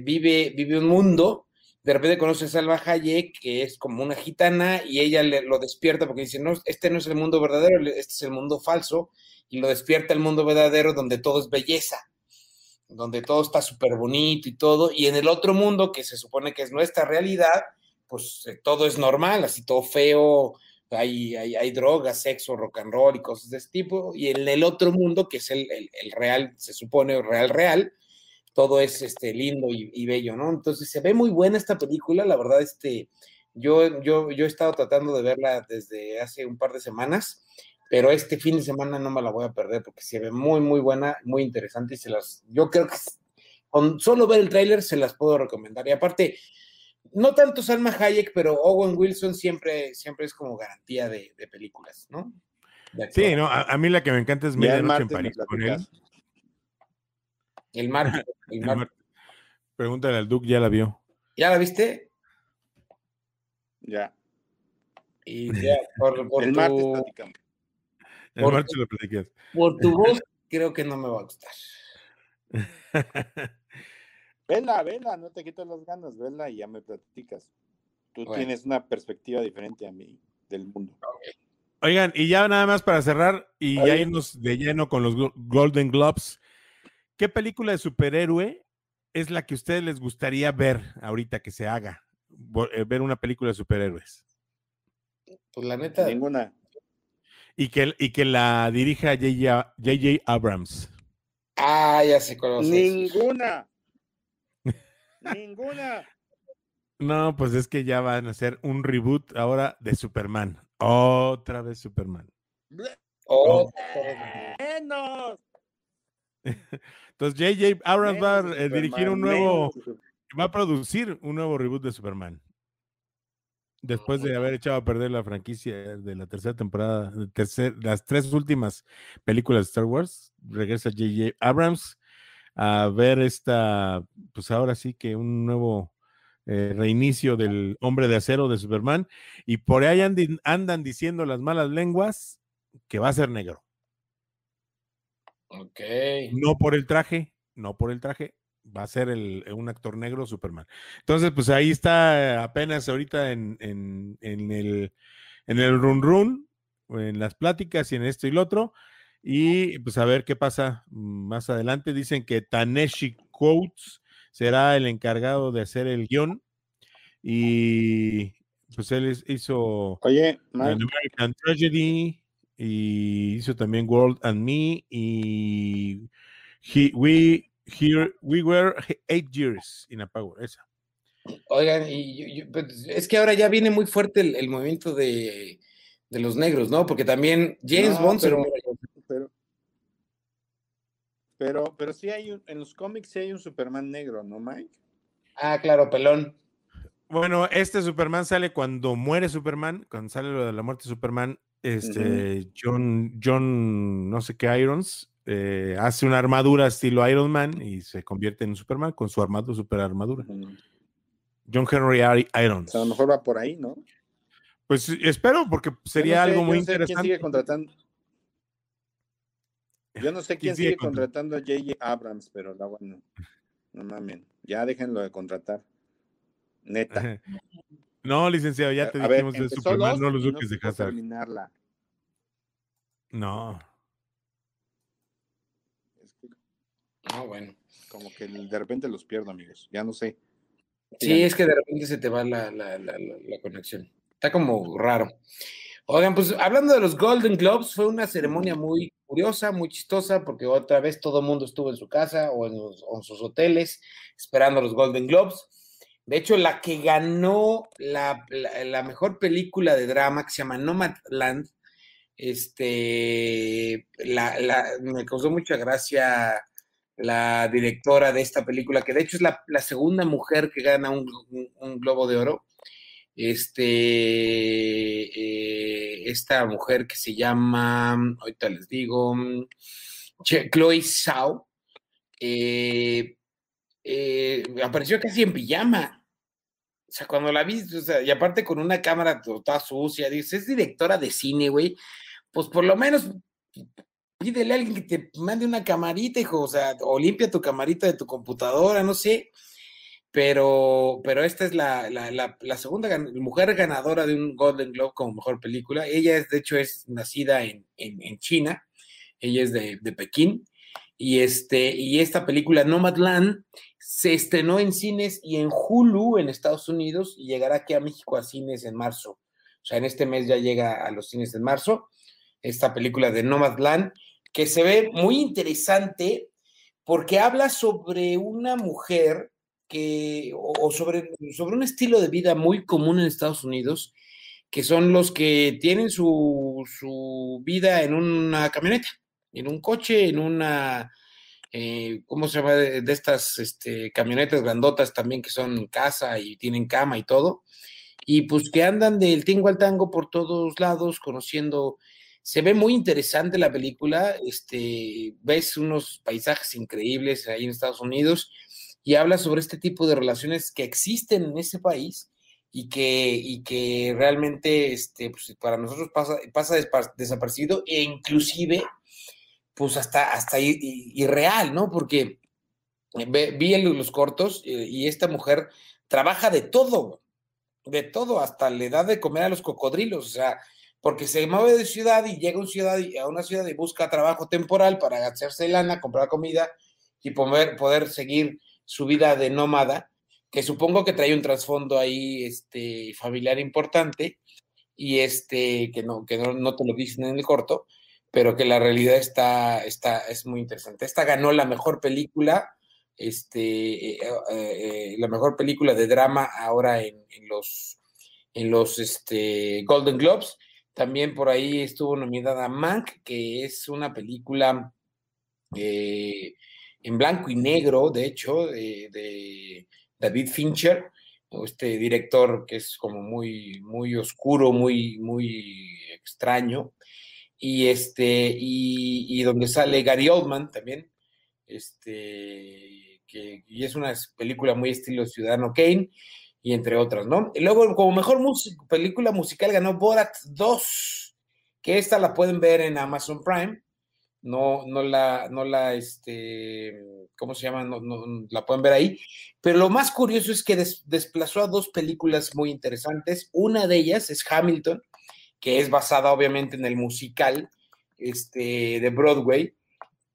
vive, vive un mundo de repente conoce a Salma Hayek, que es como una gitana, y ella le, lo despierta porque dice, no, este no es el mundo verdadero, este es el mundo falso, y lo despierta el mundo verdadero donde todo es belleza, donde todo está súper bonito y todo, y en el otro mundo, que se supone que es nuestra realidad, pues eh, todo es normal, así todo feo, hay, hay, hay drogas, sexo, rock and roll y cosas de ese tipo, y en el otro mundo, que es el, el, el real, se supone real, real, todo es este, lindo y, y, bello, ¿no? Entonces se ve muy buena esta película, la verdad, este, yo, yo, yo he estado tratando de verla desde hace un par de semanas, pero este fin de semana no me la voy a perder porque se ve muy, muy buena, muy interesante y se las, yo creo que con solo ver el tráiler se las puedo recomendar. Y aparte, no tanto Salma Hayek, pero Owen Wilson siempre, siempre es como garantía de, de películas, ¿no? De sí, no, a, a, mí la que me encanta es Medianoche en París con él. El martes. El El mar- Pregúntale al Duke, ya la vio. ¿Ya la viste? Ya. Y ya, por, por el tu, martes platicamos. El Por- martes lo platicas. por tu voz, creo que no me va a gustar. Vela, vela, no te quito las ganas, vela y ya me platicas. Tú Bueno. tienes una perspectiva diferente a mí del mundo. Oigan, y ya nada más para cerrar y ya irnos de lleno con los Golden Globes. ¿Qué película de superhéroe es la que a ustedes les gustaría ver ahorita que se haga? Eh, Ver una película de superhéroes. Pues la neta, Ninguna. Y que, y que la dirija J.J. Abrams. ah, ya a ser. Ninguna. Ninguna. No, pues es que ya van a hacer un reboot ahora de Superman. Otra vez Superman. Oh, Menos. Entonces J.J. Abrams va a eh, dirigir un nuevo, menos va a producir un nuevo reboot de Superman. Después de haber echado a perder la franquicia de la tercera temporada, de tercer- las tres últimas películas de Star Wars, regresa J.J. Abrams a ver esta, pues ahora sí que un nuevo eh, reinicio del Hombre de Acero de Superman, y por ahí andan diciendo las malas lenguas que va a ser negro. ok. No por el traje, no por el traje, va a ser el, un actor negro Superman. Entonces, pues ahí está apenas ahorita en, en, en el, en el run run, en las pláticas y en esto y lo otro. Y pues a ver qué pasa más adelante. Dicen que Taneshi Coates será el encargado de hacer el guion. Y pues él es- hizo Oye, An Mike, American Tragedy y hizo también World and Me y He- We Here We Were Eight Years in a Power, esa. Oigan, y yo- yo- pues, es que ahora ya viene muy fuerte el, el movimiento de, de los negros, ¿no? Porque también James No, Bond se pero- lo- pero, pero, sí hay un, en los cómics sí hay un Superman negro, ¿no, Mike? Ah, claro, pelón. Bueno, este Superman sale cuando muere Superman, cuando sale lo de la muerte de Superman, este John, John, no sé qué Irons, eh, hace una armadura estilo Iron Man y se convierte en Superman con su armadura, super armadura. John Henry O Irons. sea, a lo mejor va por ahí, ¿no? Pues espero, porque sería Yo no sé- algo muy no sé quién interesante. sigue contratando. Yo no sé quién sigue sigue contra- contratando a J.J. Abrams, pero la bueno, no mamen. Ya déjenlo de contratar. Neta. No, licenciado, ya te A ver, dijimos de Superman, no los duques de supo Hazard. terminarla. No. Es que- Ah, bueno. como que de repente los pierdo, amigos. Ya no sé. Sí, es que de repente se te va la, la, la, la- la conexión. Está como raro. Oigan, pues hablando de los Golden Globes, fue una ceremonia muy curiosa, muy chistosa, porque otra vez todo mundo estuvo en su casa o en, los- sus hoteles esperando los Golden Globes. De hecho, la que ganó la, mejor película de drama, que se llama Nomadland, este, la, me causó mucha gracia la directora de esta película, que de hecho es la, segunda mujer que gana un Globo de Oro. Este, eh, esta mujer que se llama, ahorita les digo, Che- Chloe Zhao, eh, eh, apareció casi en pijama. O sea, cuando la vi, o sea, y aparte con una cámara to- toda sucia, dices, es directora de cine, güey, pues por lo menos pídele a alguien que te mande una camarita, hijo, o sea, o limpia tu camarita de tu computadora, no sé. Pero, pero esta es la, la, la- la segunda gan- mujer ganadora de un Golden Globe como mejor película. Ella, es, de hecho, es nacida en, en- en China. Ella es de, de Pekín. Y, este, y esta película, Nomadland, se estrenó en cines y en Hulu en Estados Unidos y llegará aquí a México a cines en marzo. O sea, en este mes ya llega a los cines en marzo. Esta película de Nomadland, que se ve muy interesante porque habla sobre una mujer que, o, sobre, sobre un estilo de vida muy común en Estados Unidos, que son los que tienen su, su vida en una camioneta, en un coche, en una, eh, ¿cómo se llama? De, de estas este, camionetas grandotas también que son casa y tienen cama y todo, y pues que andan del tingo al tango por todos lados, conociendo se ve muy interesante la película, este, ves unos paisajes increíbles ahí en Estados Unidos y habla sobre este tipo de relaciones que existen en ese país y que, y que realmente este, pues, para nosotros pasa, pasa desaparecido e inclusive pues hasta, hasta irreal, ¿no? Porque ve- vi el- los cortos eh, y esta mujer trabaja de todo, de todo, hasta le da de comer a los cocodrilos, o sea, porque se mueve de ciudad y llega a una ciudad a una ciudad y busca trabajo temporal para hacerse lana, comprar comida y poder, poder seguir su vida de nómada, que supongo que trae un trasfondo ahí este, familiar importante y este, que, no, que no, no te lo dicen en el corto, pero que la realidad está, está, es muy interesante. Esta ganó la mejor película, este, eh, eh, la mejor película de drama ahora en, en los, en los este, Golden Globes. También por ahí estuvo nominada Mank, que es una película eh, en blanco y negro, de hecho, de, David Fincher, este director que es como muy, muy oscuro, muy, muy extraño, y este, y, donde sale Gary Oldman también, este, que, y es una película muy estilo Ciudadano Kane, y entre otras, ¿no? Luego, como mejor película musical ganó Borat 2, que esta la pueden ver en Amazon Prime. No, no la, no la, este, ¿cómo se llama? No, no, la pueden ver ahí. Pero lo más curioso es que des- desplazó a dos películas muy interesantes. Una de ellas es Hamilton, que es basada obviamente en el musical este, de Broadway,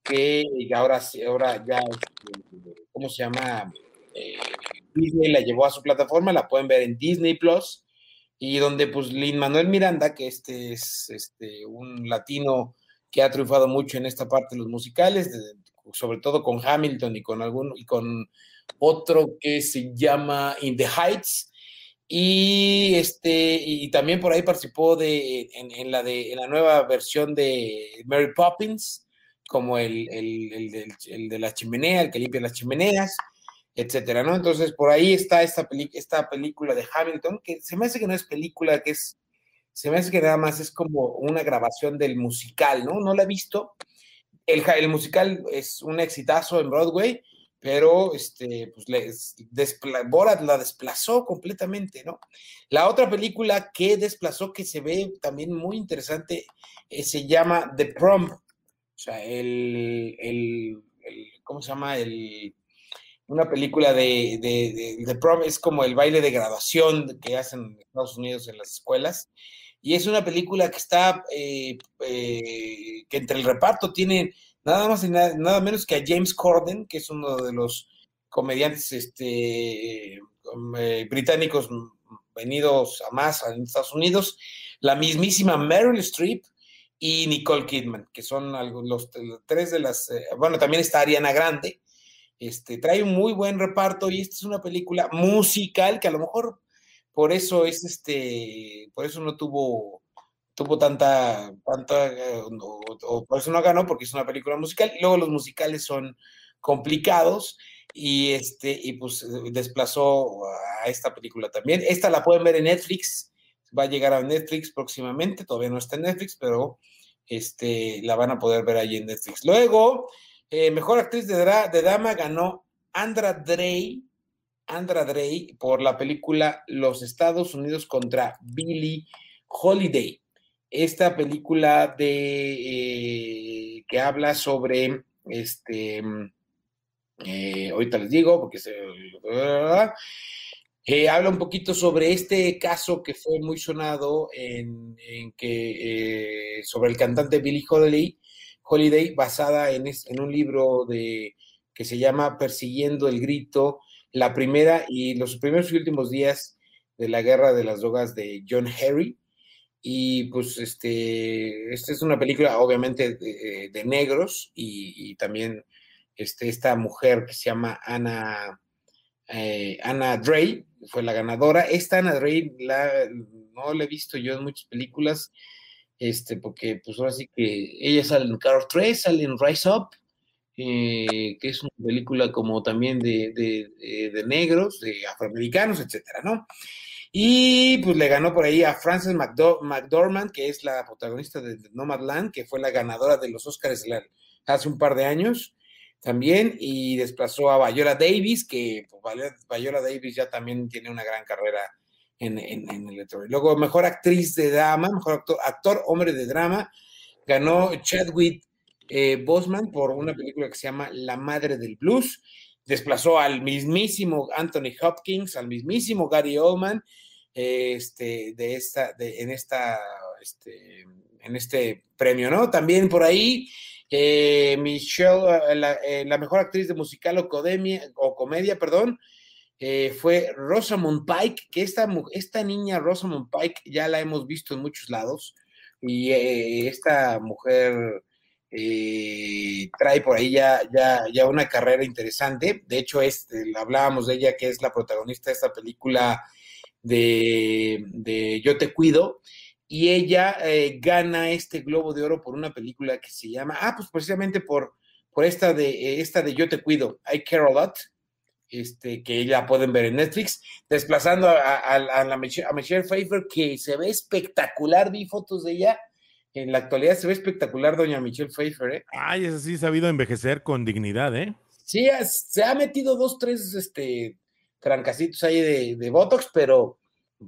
que ahora, ahora ya, este, ¿cómo se llama? Eh, Disney la llevó a su plataforma, la pueden ver en Disney Plus, y donde pues Lin Manuel Miranda, que este es este, un latino que ha triunfado mucho en esta parte de los musicales, sobre todo con Hamilton y con algún y con otro que se llama In the Heights. Y este, y también por ahí participó de, en, la de la nueva versión de Mary Poppins, como el, el, el de la chimenea, el que limpia las chimeneas, etcétera, ¿no? Entonces, por ahí está esta, peli- esta película de Hamilton, que se me hace que no es película, que es, se me hace que nada más es como una grabación del musical, ¿no? No la he visto. El, el musical es un exitazo en Broadway, pero este, pues, les despla- Borat la desplazó completamente, ¿no? La otra película que desplazó, que se ve también muy interesante, eh, se llama The Prom, o sea, el, el- ¿cómo se llama? El, una película de, de, de- de prom, es como el baile de graduación que hacen en Estados Unidos en las escuelas. Y es una película que está, eh, eh, que entre el reparto tiene nada más y nada, nada menos que a James Corden, que es uno de los comediantes este, eh, británicos venidos a más en Estados Unidos, la mismísima Meryl Streep y Nicole Kidman, que son los, los tres de las, eh, bueno, también está Ariana Grande, este, trae un muy buen reparto y esta es una película musical que a lo mejor por eso es este, por eso no tuvo, tuvo tanta, tanta, eh, o, por eso no ganó, porque es una película musical. Luego los musicales son complicados y este, y pues eh, desplazó a esta película también. Esta la pueden ver en Netflix, va a llegar a Netflix próximamente, todavía no está en Netflix, pero este, la van a poder ver ahí en Netflix. Luego, eh, mejor actriz de, dra- de dama ganó Andra Day, Andra Day por la película Los Estados Unidos contra Billie Holiday. Esta película de eh, que habla sobre este eh, ahorita les digo porque se eh, habla un poquito sobre este caso que fue muy sonado en, que eh, sobre el cantante Billie Holiday, Holiday basada en, en un libro de que se llama Persiguiendo el grito, la primera y los primeros y últimos días de la guerra de las drogas de John Harry. Y pues este, esta es una película obviamente de, negros y, y también este, esta mujer que se llama Ana, eh, Ana Drey fue la ganadora. Esta Ana Drey la, no la he visto yo en muchas películas, este, porque pues ahora sí que ella sale en Car 3, sale en Rise Up, eh, que es una película como también de, de- de- negros, de afroamericanos, etcétera, ¿no? Y pues le ganó por ahí a Frances McDor- McDormand, que es la protagonista de Nomadland, que fue la ganadora de los Oscars hace un par de años también, y desplazó a Viola Davis, que pues, Davis ya también tiene una gran carrera en, el. Y Luego, mejor actriz de drama, mejor actor, actor hombre de drama, ganó Chadwick eh, Boseman por una película que se llama La Madre del Blues. Desplazó al mismísimo Anthony Hopkins, al mismísimo Gary Oldman, eh, este, de esta, de, en esta, este, en este premio, ¿no? También por ahí, eh, Michelle, eh, la, mejor actriz de musical o, o comedia, perdón, fue Rosamund Pike, que esta, esta niña Rosamund Pike ya la hemos visto en muchos lados, y esta mujer trae por ahí ya, ya, ya una carrera interesante. De hecho, este, hablábamos de ella, que es la protagonista de esta película de, de Yo te cuido, y ella eh, gana este Globo de Oro por una película que se llama, ah, pues precisamente por, por esta, de, esta de Yo te cuido, I Care a Lot, este, que ya pueden ver en Netflix, desplazando a, a- a la a Michelle Pfeiffer, que se ve espectacular, vi fotos de ella, en la actualidad se ve espectacular doña Michelle Pfeiffer, ¿eh? Ay, ese sí ha sabido envejecer con dignidad, ¿eh? Sí, es- se ha metido dos, tres este, trancacitos ahí de, de Botox, pero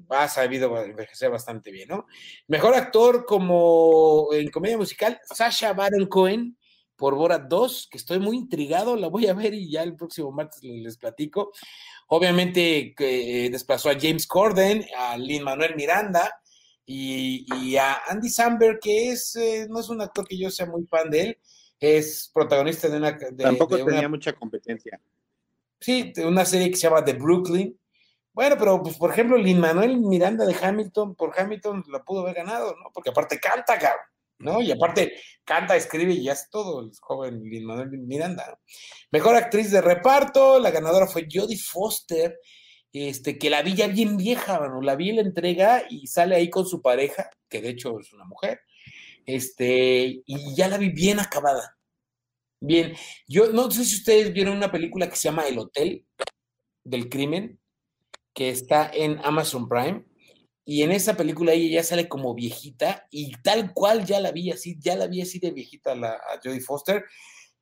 ha sabido envejecer bastante bien, ¿no? Mejor actor como en comedia musical, Sasha Baron Cohen por Borat 2, que estoy muy intrigado, la voy a ver y ya el próximo martes les, platico. Obviamente que eh, desplazó a James Corden, a Lin Manuel Miranda y, y a Andy Samberg, que es, eh, no es un actor que yo sea muy fan de él, es protagonista de una... de- Tampoco de una- tenía mucha competencia. Sí, de una serie que se llama The Brooklyn. Bueno, pero pues por ejemplo, Lin Manuel Miranda de Hamilton, por Hamilton la pudo haber ganado, ¿no? Porque aparte canta, cabrón, ¿no? Y aparte canta, escribe y hace todo el joven Lin Manuel Miranda. Mejor actriz de reparto, la ganadora fue Jodie Foster, este, que la vi ya bien vieja, mano, la vi la entrega y sale ahí con su pareja, que de hecho es una mujer, este, y ya la vi bien acabada. Bien, yo no sé si ustedes vieron una película que se llama El Hotel del Crimen, que está en Amazon Prime, y en esa película ella ya sale como viejita, y tal cual ya la vi así, ya la vi así de viejita la, a Jodie Foster,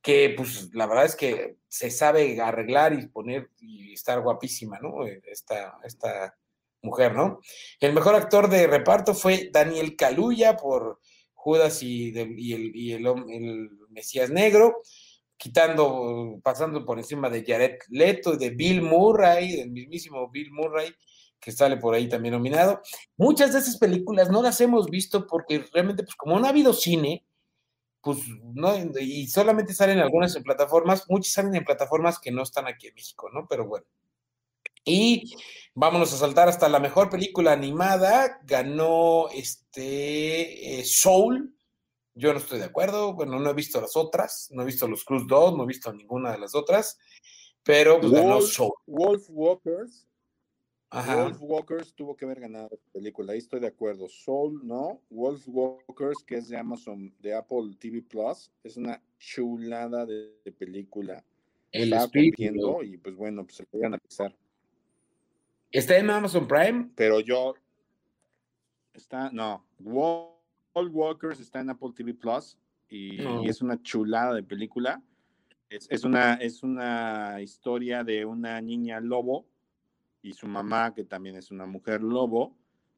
que pues la verdad es que se sabe arreglar y poner y estar guapísima, ¿no? Eh, Esta, esta mujer, ¿no? El mejor actor de reparto fue Daniel Kaluuya por Judas y, el, el Mesías Negro, quitando, pasando por encima de Jared Leto de Bill Murray, del mismísimo Bill Murray, que sale por ahí también nominado. Muchas de esas películas no las hemos visto porque realmente, pues como no ha habido cine, pues no, y solamente salen algunas en plataformas, muchas salen en plataformas que no están aquí en México, ¿no? Pero bueno. Y vámonos a saltar hasta la mejor película animada, ganó este eh, Soul. Yo no estoy de acuerdo, bueno, no he visto las otras, no he visto los Cruz 2, no he visto ninguna de las otras, pero pues, ganó Soul. Wolf Walkers. Ajá. Wolf Walkers tuvo que haber ganado la película, ahí estoy de acuerdo. Soul, no. Wolf Walkers, que es de Amazon, de Apple TV Plus, es una chulada de, de película. El espíritu, ¿no? y pues bueno, pues se lo iban a pisar. ¿Está en Amazon Prime? Pero yo. Está, no. Wolf Walkers está en Apple TV Plus y, No. y es una chulada de película. Es, es una, es una historia de una niña lobo y su mamá, que también es una mujer lobo,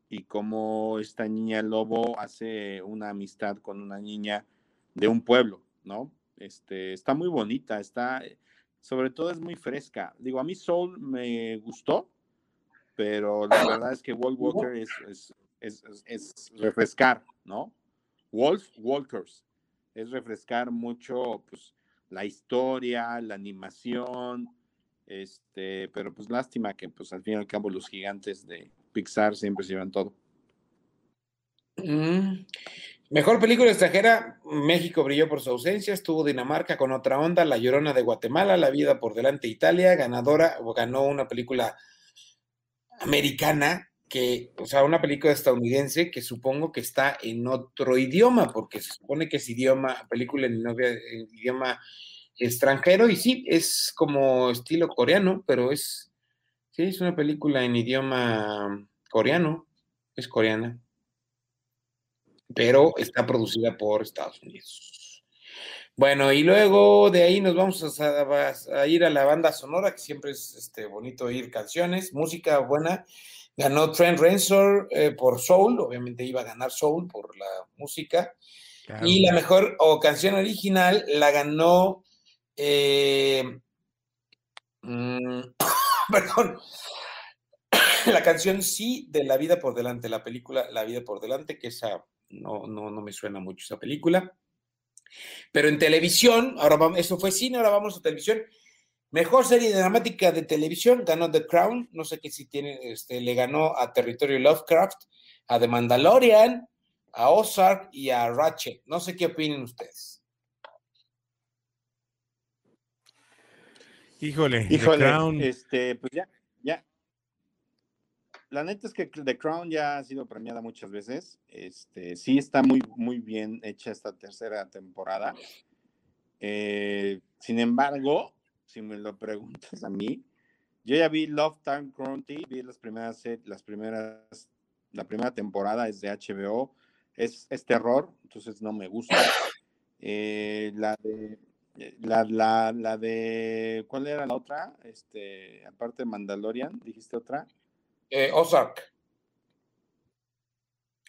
y cómo esta niña lobo hace una amistad con una niña de un pueblo, ¿no? Este, está muy bonita, está, sobre todo es muy fresca. Digo, a mí Soul me gustó, pero la verdad es que Wolf Walker es, es, es, es- es refrescar, ¿no? Wolf Walkers es refrescar mucho, pues, la historia, la animación, este, pero pues lástima que, pues, al fin y al cabo los gigantes de Pixar siempre se llevan todo. Mm. Mejor película extranjera, México brilló por su ausencia, estuvo Dinamarca con otra onda, La Llorona de Guatemala, La Vida por Delante Italia, ganadora, o ganó una película americana, que, o sea, una película estadounidense que supongo que está en otro idioma, porque se supone que es idioma, película en, en idioma extranjero, y sí, es como estilo coreano, pero es, sí, es una película en idioma coreano, es coreana pero está producida por Estados Unidos. Bueno, y luego de ahí nos vamos a, a ir a la banda sonora, que siempre es este, bonito oír canciones, música buena. Ganó Trent Reznor eh, por Soul, obviamente iba a ganar Soul por la música. Claro. Y la mejor o canción original la ganó, eh, mm, perdón, la canción Sí de La Vida por Delante, la película La Vida por Delante, que esa no, no, no me suena mucho esa película. Pero en televisión, ahora vamos, eso fue cine, ahora vamos a televisión. Mejor serie dramática de televisión ganó The Crown, no sé qué si tiene, este, le ganó a Territorio Lovecraft, a The Mandalorian, a Ozark y a Ratchet. No sé qué opinen ustedes. Híjole, Híjole, The Crown. este, pues ya, ya. La neta es que The Crown ya ha sido premiada muchas veces. Este, sí está muy, muy bien hecha esta tercera temporada. Eh, sin embargo, si me lo preguntas a mí, yo ya vi Love Time County, vi las primeras, las primeras, la primera temporada es de HBO, es, es terror, entonces no me gusta. Eh, la de la, la, la de ¿cuál era la otra? Este, aparte de Mandalorian, dijiste otra. Eh, Ozark.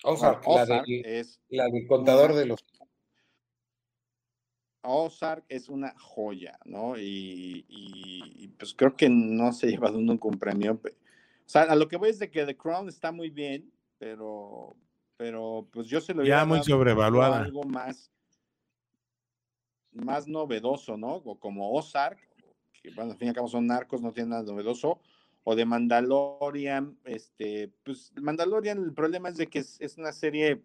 Ozark, la, Ozark de- es la del contador de los. Ozark es una joya, ¿no? Y, y- y, pues creo que no se ha llevado nunca un premio. O sea, a lo que voy es de que The Crown está muy bien, pero, pero pues yo se lo Ya muy dado sobrevaluada. algo más, más novedoso, ¿no? O como Ozark, que bueno, al fin y al cabo son narcos, no tienen nada novedoso. O de Mandalorian, este, pues Mandalorian, el problema es de que es, es una serie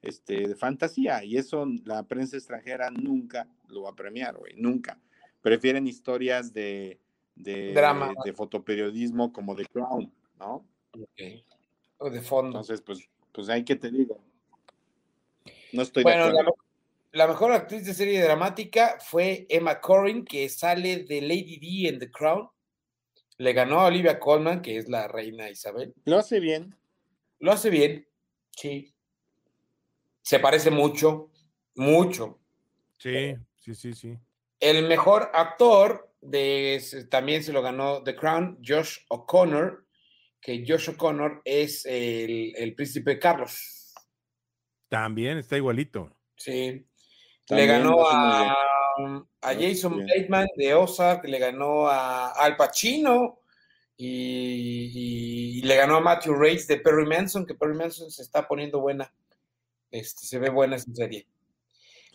este, de fantasía y eso la prensa extranjera nunca lo va a premiar, güey, nunca. Prefieren historias de, de, Drama. de fotoperiodismo como The Crown, ¿no? O de fondo. Entonces, pues, pues hay que te digo. No estoy Bueno, de acuerdo. La mejor actriz de serie dramática fue Emma Corrin, que sale de Lady D en The Crown. Le ganó a Olivia Colman, que es la reina Isabel. Lo hace bien. Lo hace bien, sí. Se parece mucho, mucho. Sí, sí, sí, sí. El mejor actor de, también se lo ganó The Crown, Josh O'Connor, que Josh O'Connor es el, el príncipe Carlos. También está igualito. Sí. También le ganó a, a Jason bien. Bateman de Ozark, le ganó a Al Pacino y, y le ganó a Matthew Reyes de Perry Manson, que Perry Manson se está poniendo buena. Este, se ve buena esa serie.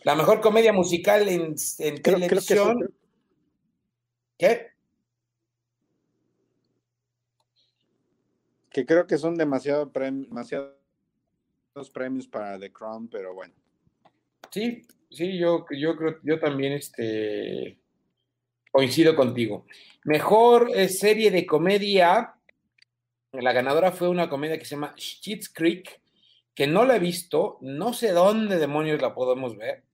La mejor comedia musical en, en Creo- creo que televisión. ¿Qué? Que creo que son demasiado prem- demasiados premios para The Crown, pero bueno. Sí, sí, yo, yo creo, yo también este, coincido contigo. Mejor eh, serie de comedia, la ganadora fue una comedia que se llama Schitt's Creek, que no la he visto, no sé dónde demonios la podemos ver,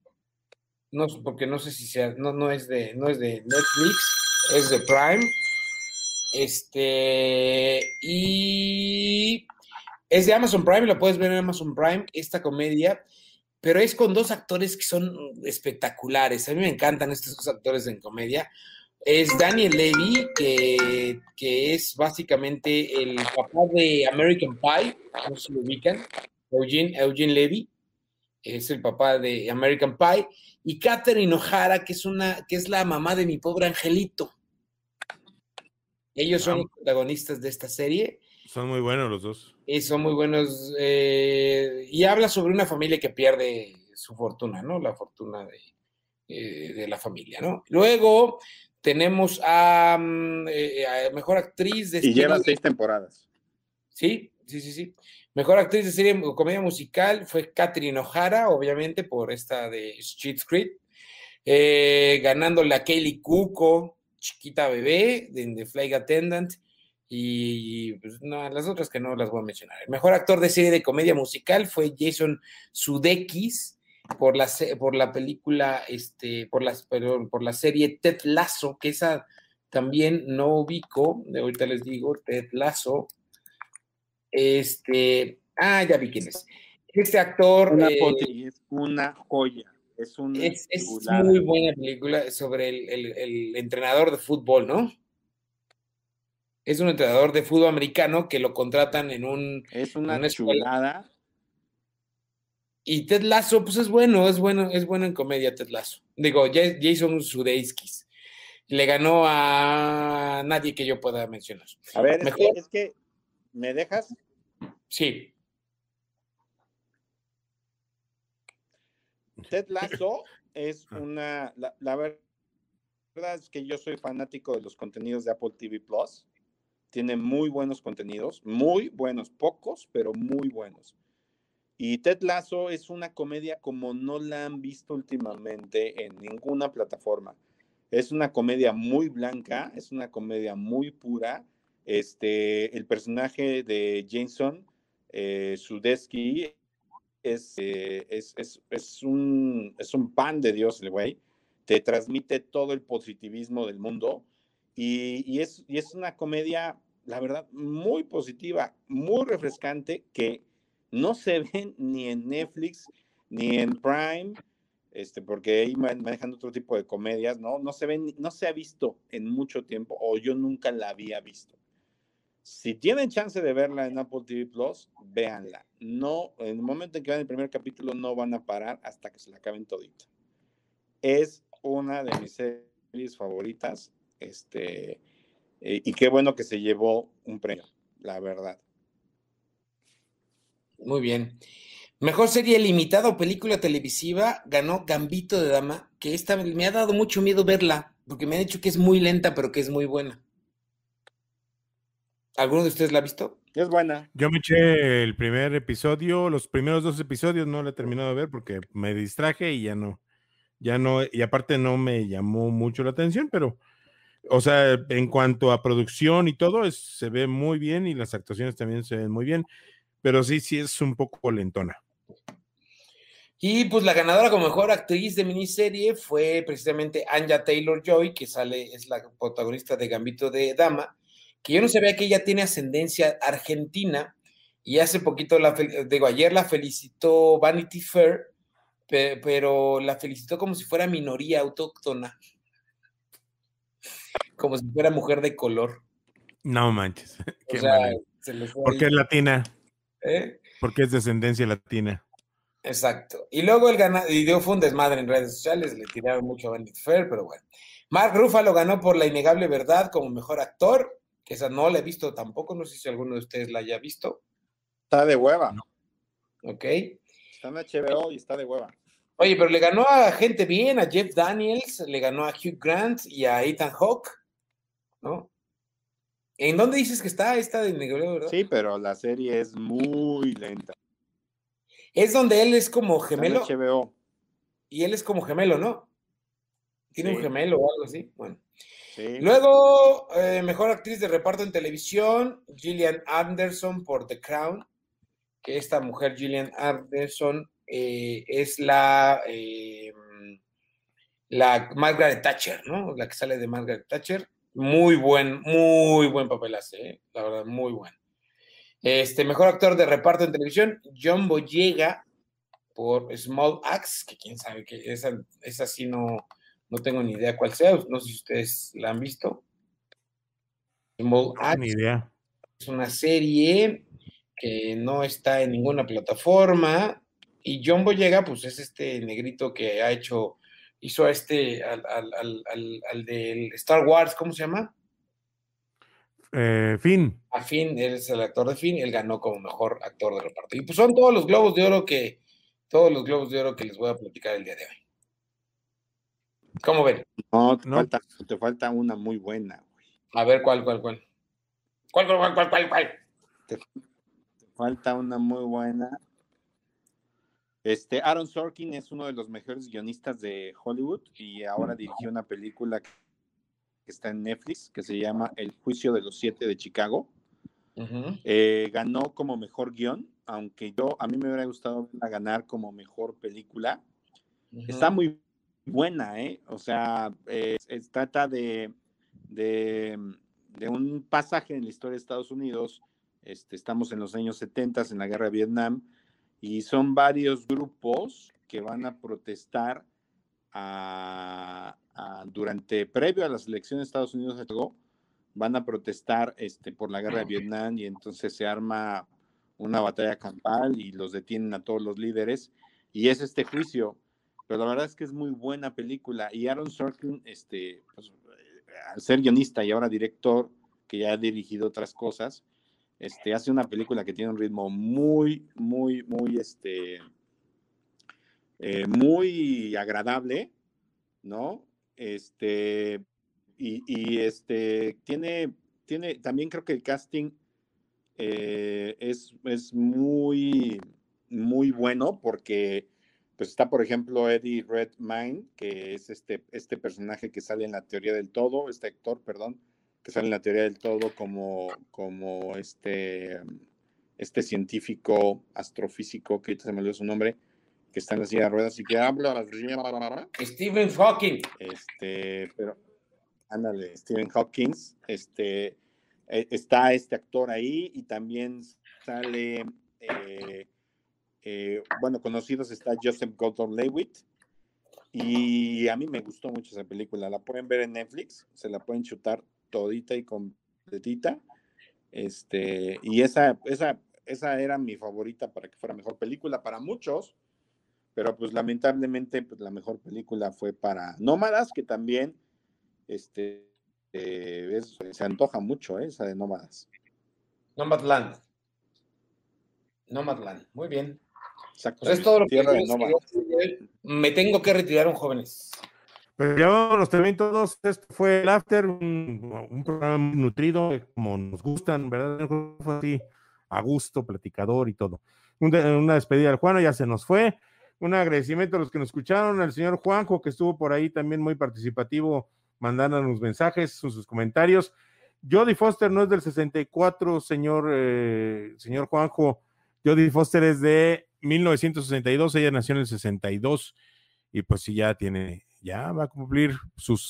no, porque no sé si sea, no, no es de, no es de Netflix, es de Prime, este, y es de Amazon Prime, la puedes ver en Amazon Prime, esta comedia, pero es con dos actores que son espectaculares. A mí me encantan estos dos actores en comedia. Es Daniel Levy, que, que es básicamente el papá de American Pie, no si lo ubican, Eugene, Eugene Levy, es el papá de American Pie, y Catherine O'Hara, que es, una, que es la mamá de mi pobre angelito. Ellos son los protagonistas de esta serie. Son muy buenos los dos. Y son muy buenos. eh, y habla sobre una familia que pierde su fortuna, ¿no? La fortuna de, eh, de la familia, ¿no? Luego tenemos a, mm, eh, a mejor actriz de Y lleva seis temporadas. Sí, sí, sí, sí. Mejor actriz de serie comedia musical fue Catherine O'Hara, obviamente, por esta de Street. Eh, ganándole a Kaylee Cuoco, chiquita bebé, de The Flight Attendant. Y pues, no, las otras que no las voy a mencionar. El mejor actor de serie de comedia musical fue Jason Sudeikis por la, por la película, este, por, las, perdón, por la serie Ted Lasso, que esa también no ubico. De ahorita les digo, Ted Lasso. Este, ah, ya vi quién es. Este actor Una eh, es una joya. Es una es, es chulada. muy buena película sobre el, el- el entrenador de fútbol, ¿no? Es un entrenador de fútbol americano que lo contratan en un Es en una escuela. chulada. Y Ted Lasso, pues es bueno, es bueno, es bueno en comedia Ted Lasso. Digo, Ja- Jason Sudeikis. Le ganó a nadie que yo pueda mencionar. A ver, es que, es que ¿me dejas? Sí. Ted Lasso es una, la, la verdad es que yo soy fanático de los contenidos de Apple TV Plus. Tiene muy buenos contenidos, muy buenos, pocos, pero muy buenos. Y Ted Lasso es una comedia como no la han visto últimamente en ninguna plataforma. Es una comedia muy blanca, es una comedia muy pura. Este, el personaje de Jason eh, Sudeikis es, eh, es, es, es un, es un pan de Dios el güey. Te transmite todo el positivismo del mundo y, y es, y es una comedia, la verdad, muy positiva, muy refrescante que no se ven ni en Netflix ni en Prime, este, porque ahí man- manejan otro tipo de comedias, ¿no? No se ven, no se ha visto en mucho tiempo o yo nunca la había visto. Si tienen chance de verla en Apple TV Plus, véanla. No, en el momento en que vean el primer capítulo, no van a parar hasta que se la acaben todita. Es una de mis series favoritas. Este, eh, y qué bueno que se llevó un premio, la verdad. Muy bien. Mejor serie limitada o película televisiva ganó Gambito de Dama, que esta me ha dado mucho miedo verla, porque me han dicho que es muy lenta, pero que es muy buena. ¿Alguno de ustedes la ha visto? Es buena. Yo me eché el primer episodio, los primeros dos episodios no la he terminado de ver porque me distraje y ya no, ya no, y aparte no me llamó mucho la atención, pero, o sea, en cuanto a producción y todo, se ve muy bien y las actuaciones también se ven muy bien, pero sí, sí es un poco lentona. Y pues la ganadora como mejor actriz de miniserie fue precisamente Anya Taylor Joy, que sale, es la protagonista de Gambito de Dama, que yo no sabía que ella tiene ascendencia argentina, y hace poquito, la, digo, ayer la felicitó Vanity Fair, pe- pero la felicitó como si fuera minoría autóctona, como si fuera mujer de color. No manches. Qué O sea, mal. se le fue Porque ahí. es latina, ¿Eh? porque es descendencia latina. Exacto. Y luego el ganador, y dio fue un desmadre en redes sociales, le tiraron mucho a Vanity Fair, pero bueno. Mark Ruffalo ganó por La Innegable Verdad como mejor actor, que esa no la he visto tampoco, no sé si alguno de ustedes la haya visto. Está de hueva. Ok. Está en HBO y está de hueva. Oye, pero le ganó a gente bien, a Jeff Daniels, le ganó a Hugh Grant y a Ethan Hawke, ¿no? ¿En dónde dices que está esta de Negro, verdad? Sí, pero la serie es muy lenta. Es donde él es como Está en gemelo. HBO. Y él es como gemelo, ¿no? Tiene un gemelo o algo así. Bueno. Sí. Luego, eh, mejor actriz de reparto en televisión, Gillian Anderson por The Crown. Que esta mujer, Gillian Anderson, eh, es la, eh, la Margaret Thatcher, ¿no? La que sale de Margaret Thatcher. Muy buen, muy buen papel hace, ¿eh? la verdad, muy bueno. Este, mejor actor de reparto en televisión, John Boyega por Small Axe, que quién sabe que esa, esa sí no, no tengo ni idea cuál sea, no sé si ustedes la han visto. Small Axe Ni idea. es una serie que no está en ninguna plataforma y John Boyega pues es este negrito que ha hecho, hizo a este, al, al, al, al, al del Star Wars, ¿cómo se llama? Eh, fin. A Finn, él es el actor de Finn, él ganó como mejor actor de reparto. Y pues son todos los globos de oro que, todos los globos de oro que les voy a platicar el día de hoy. ¿Cómo ven? No, te, No. Falta, te falta una muy buena. A ver, ¿cuál, cuál, cuál? ¿Cuál, cuál, cuál, cuál, cuál, cuál? Te, te falta una muy buena. Este, Aaron Sorkin es uno de los mejores guionistas de Hollywood y ahora dirigió una película que está en Netflix que se llama El juicio de los siete de Chicago. Eh, ganó como mejor guion, aunque yo a mí me hubiera gustado verla ganar como mejor película. Está muy buena, ¿eh? O sea, eh, es- trata de, de, de un pasaje en la historia de Estados Unidos. Este, estamos en los años 70, en la guerra de Vietnam, y son varios grupos que van a protestar a- a- durante, previo a las elecciones de Estados Unidos, van a protestar este, por la guerra de Vietnam y entonces se arma una batalla campal y los detienen a todos los líderes y es este juicio. Pero la verdad es que es muy buena película y Aaron Sorkin, este, pues, eh, al ser guionista y ahora director, que ya ha dirigido otras cosas, este, hace una película que tiene un ritmo muy, muy, muy, este, eh, muy agradable, ¿no? Este, y, este, tiene, tiene, también creo que el casting eh, es, es muy, muy bueno porque pues está, por ejemplo, Eddie Redmayne, que es este, este personaje que sale en la teoría del todo, este actor, perdón, que sale en la teoría del todo como, como este, este científico astrofísico, que ahorita se me olvidó su nombre, que está en la silla de ruedas y que habla. Stephen Hawking. Este, pero, ándale, Stephen Hawking, este, eh, está este actor ahí y también sale, eh, eh, bueno, conocidos está Joseph Gordon-Levitt y a mí me gustó mucho esa película, la pueden ver en Netflix, se la pueden chutar todita y completita, este, y esa, esa, esa era mi favorita para que fuera mejor película para muchos, pero pues lamentablemente pues, la mejor película fue para Nómadas, que también este, eh, es- se antoja mucho ¿eh? esa de Nómadas. Nomadland. Nomadland, muy bien. Pues es todo lo que de hoy. Me tengo que retirar, un jóvenes. Pero ya vámonos también todos. Esto fue el After, un, programa muy nutrido, eh, como nos gustan, ¿verdad? Fue así, a gusto, platicador y todo. Una despedida al Juano, ya se nos fue. Un agradecimiento a los que nos escucharon, al señor Juanjo, que estuvo por ahí también muy participativo, mandándonos mensajes, sus, sus comentarios. Jodie Foster no es del 64, señor, eh, señor Juanjo. Jodie Foster es de 1962, ella nació en el 62 y pues sí, ya tiene, ya va a cumplir sus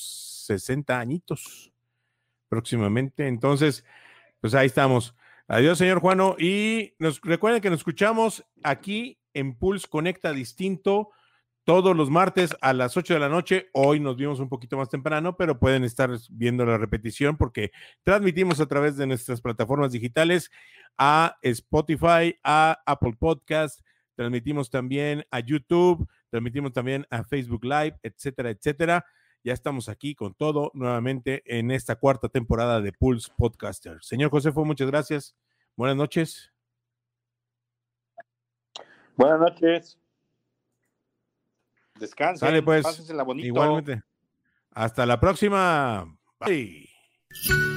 60 añitos próximamente. Entonces, pues ahí estamos. Adiós, señor Juano. Y nos recuerden que nos escuchamos aquí en Pulse Conecta Distinto todos los martes a las 8 de la noche. Hoy nos vimos un poquito más temprano, pero pueden estar viendo la repetición porque transmitimos a través de nuestras plataformas digitales a Spotify, a Apple Podcast, transmitimos también a YouTube, transmitimos también a Facebook Live, etcétera, etcétera. Ya estamos aquí con todo nuevamente en esta cuarta temporada de Pulse Podcaster. Señor Josefo, muchas gracias. Buenas noches. Buenas noches. Descansen, Sale pues. Igualmente. Hasta la próxima. Bye.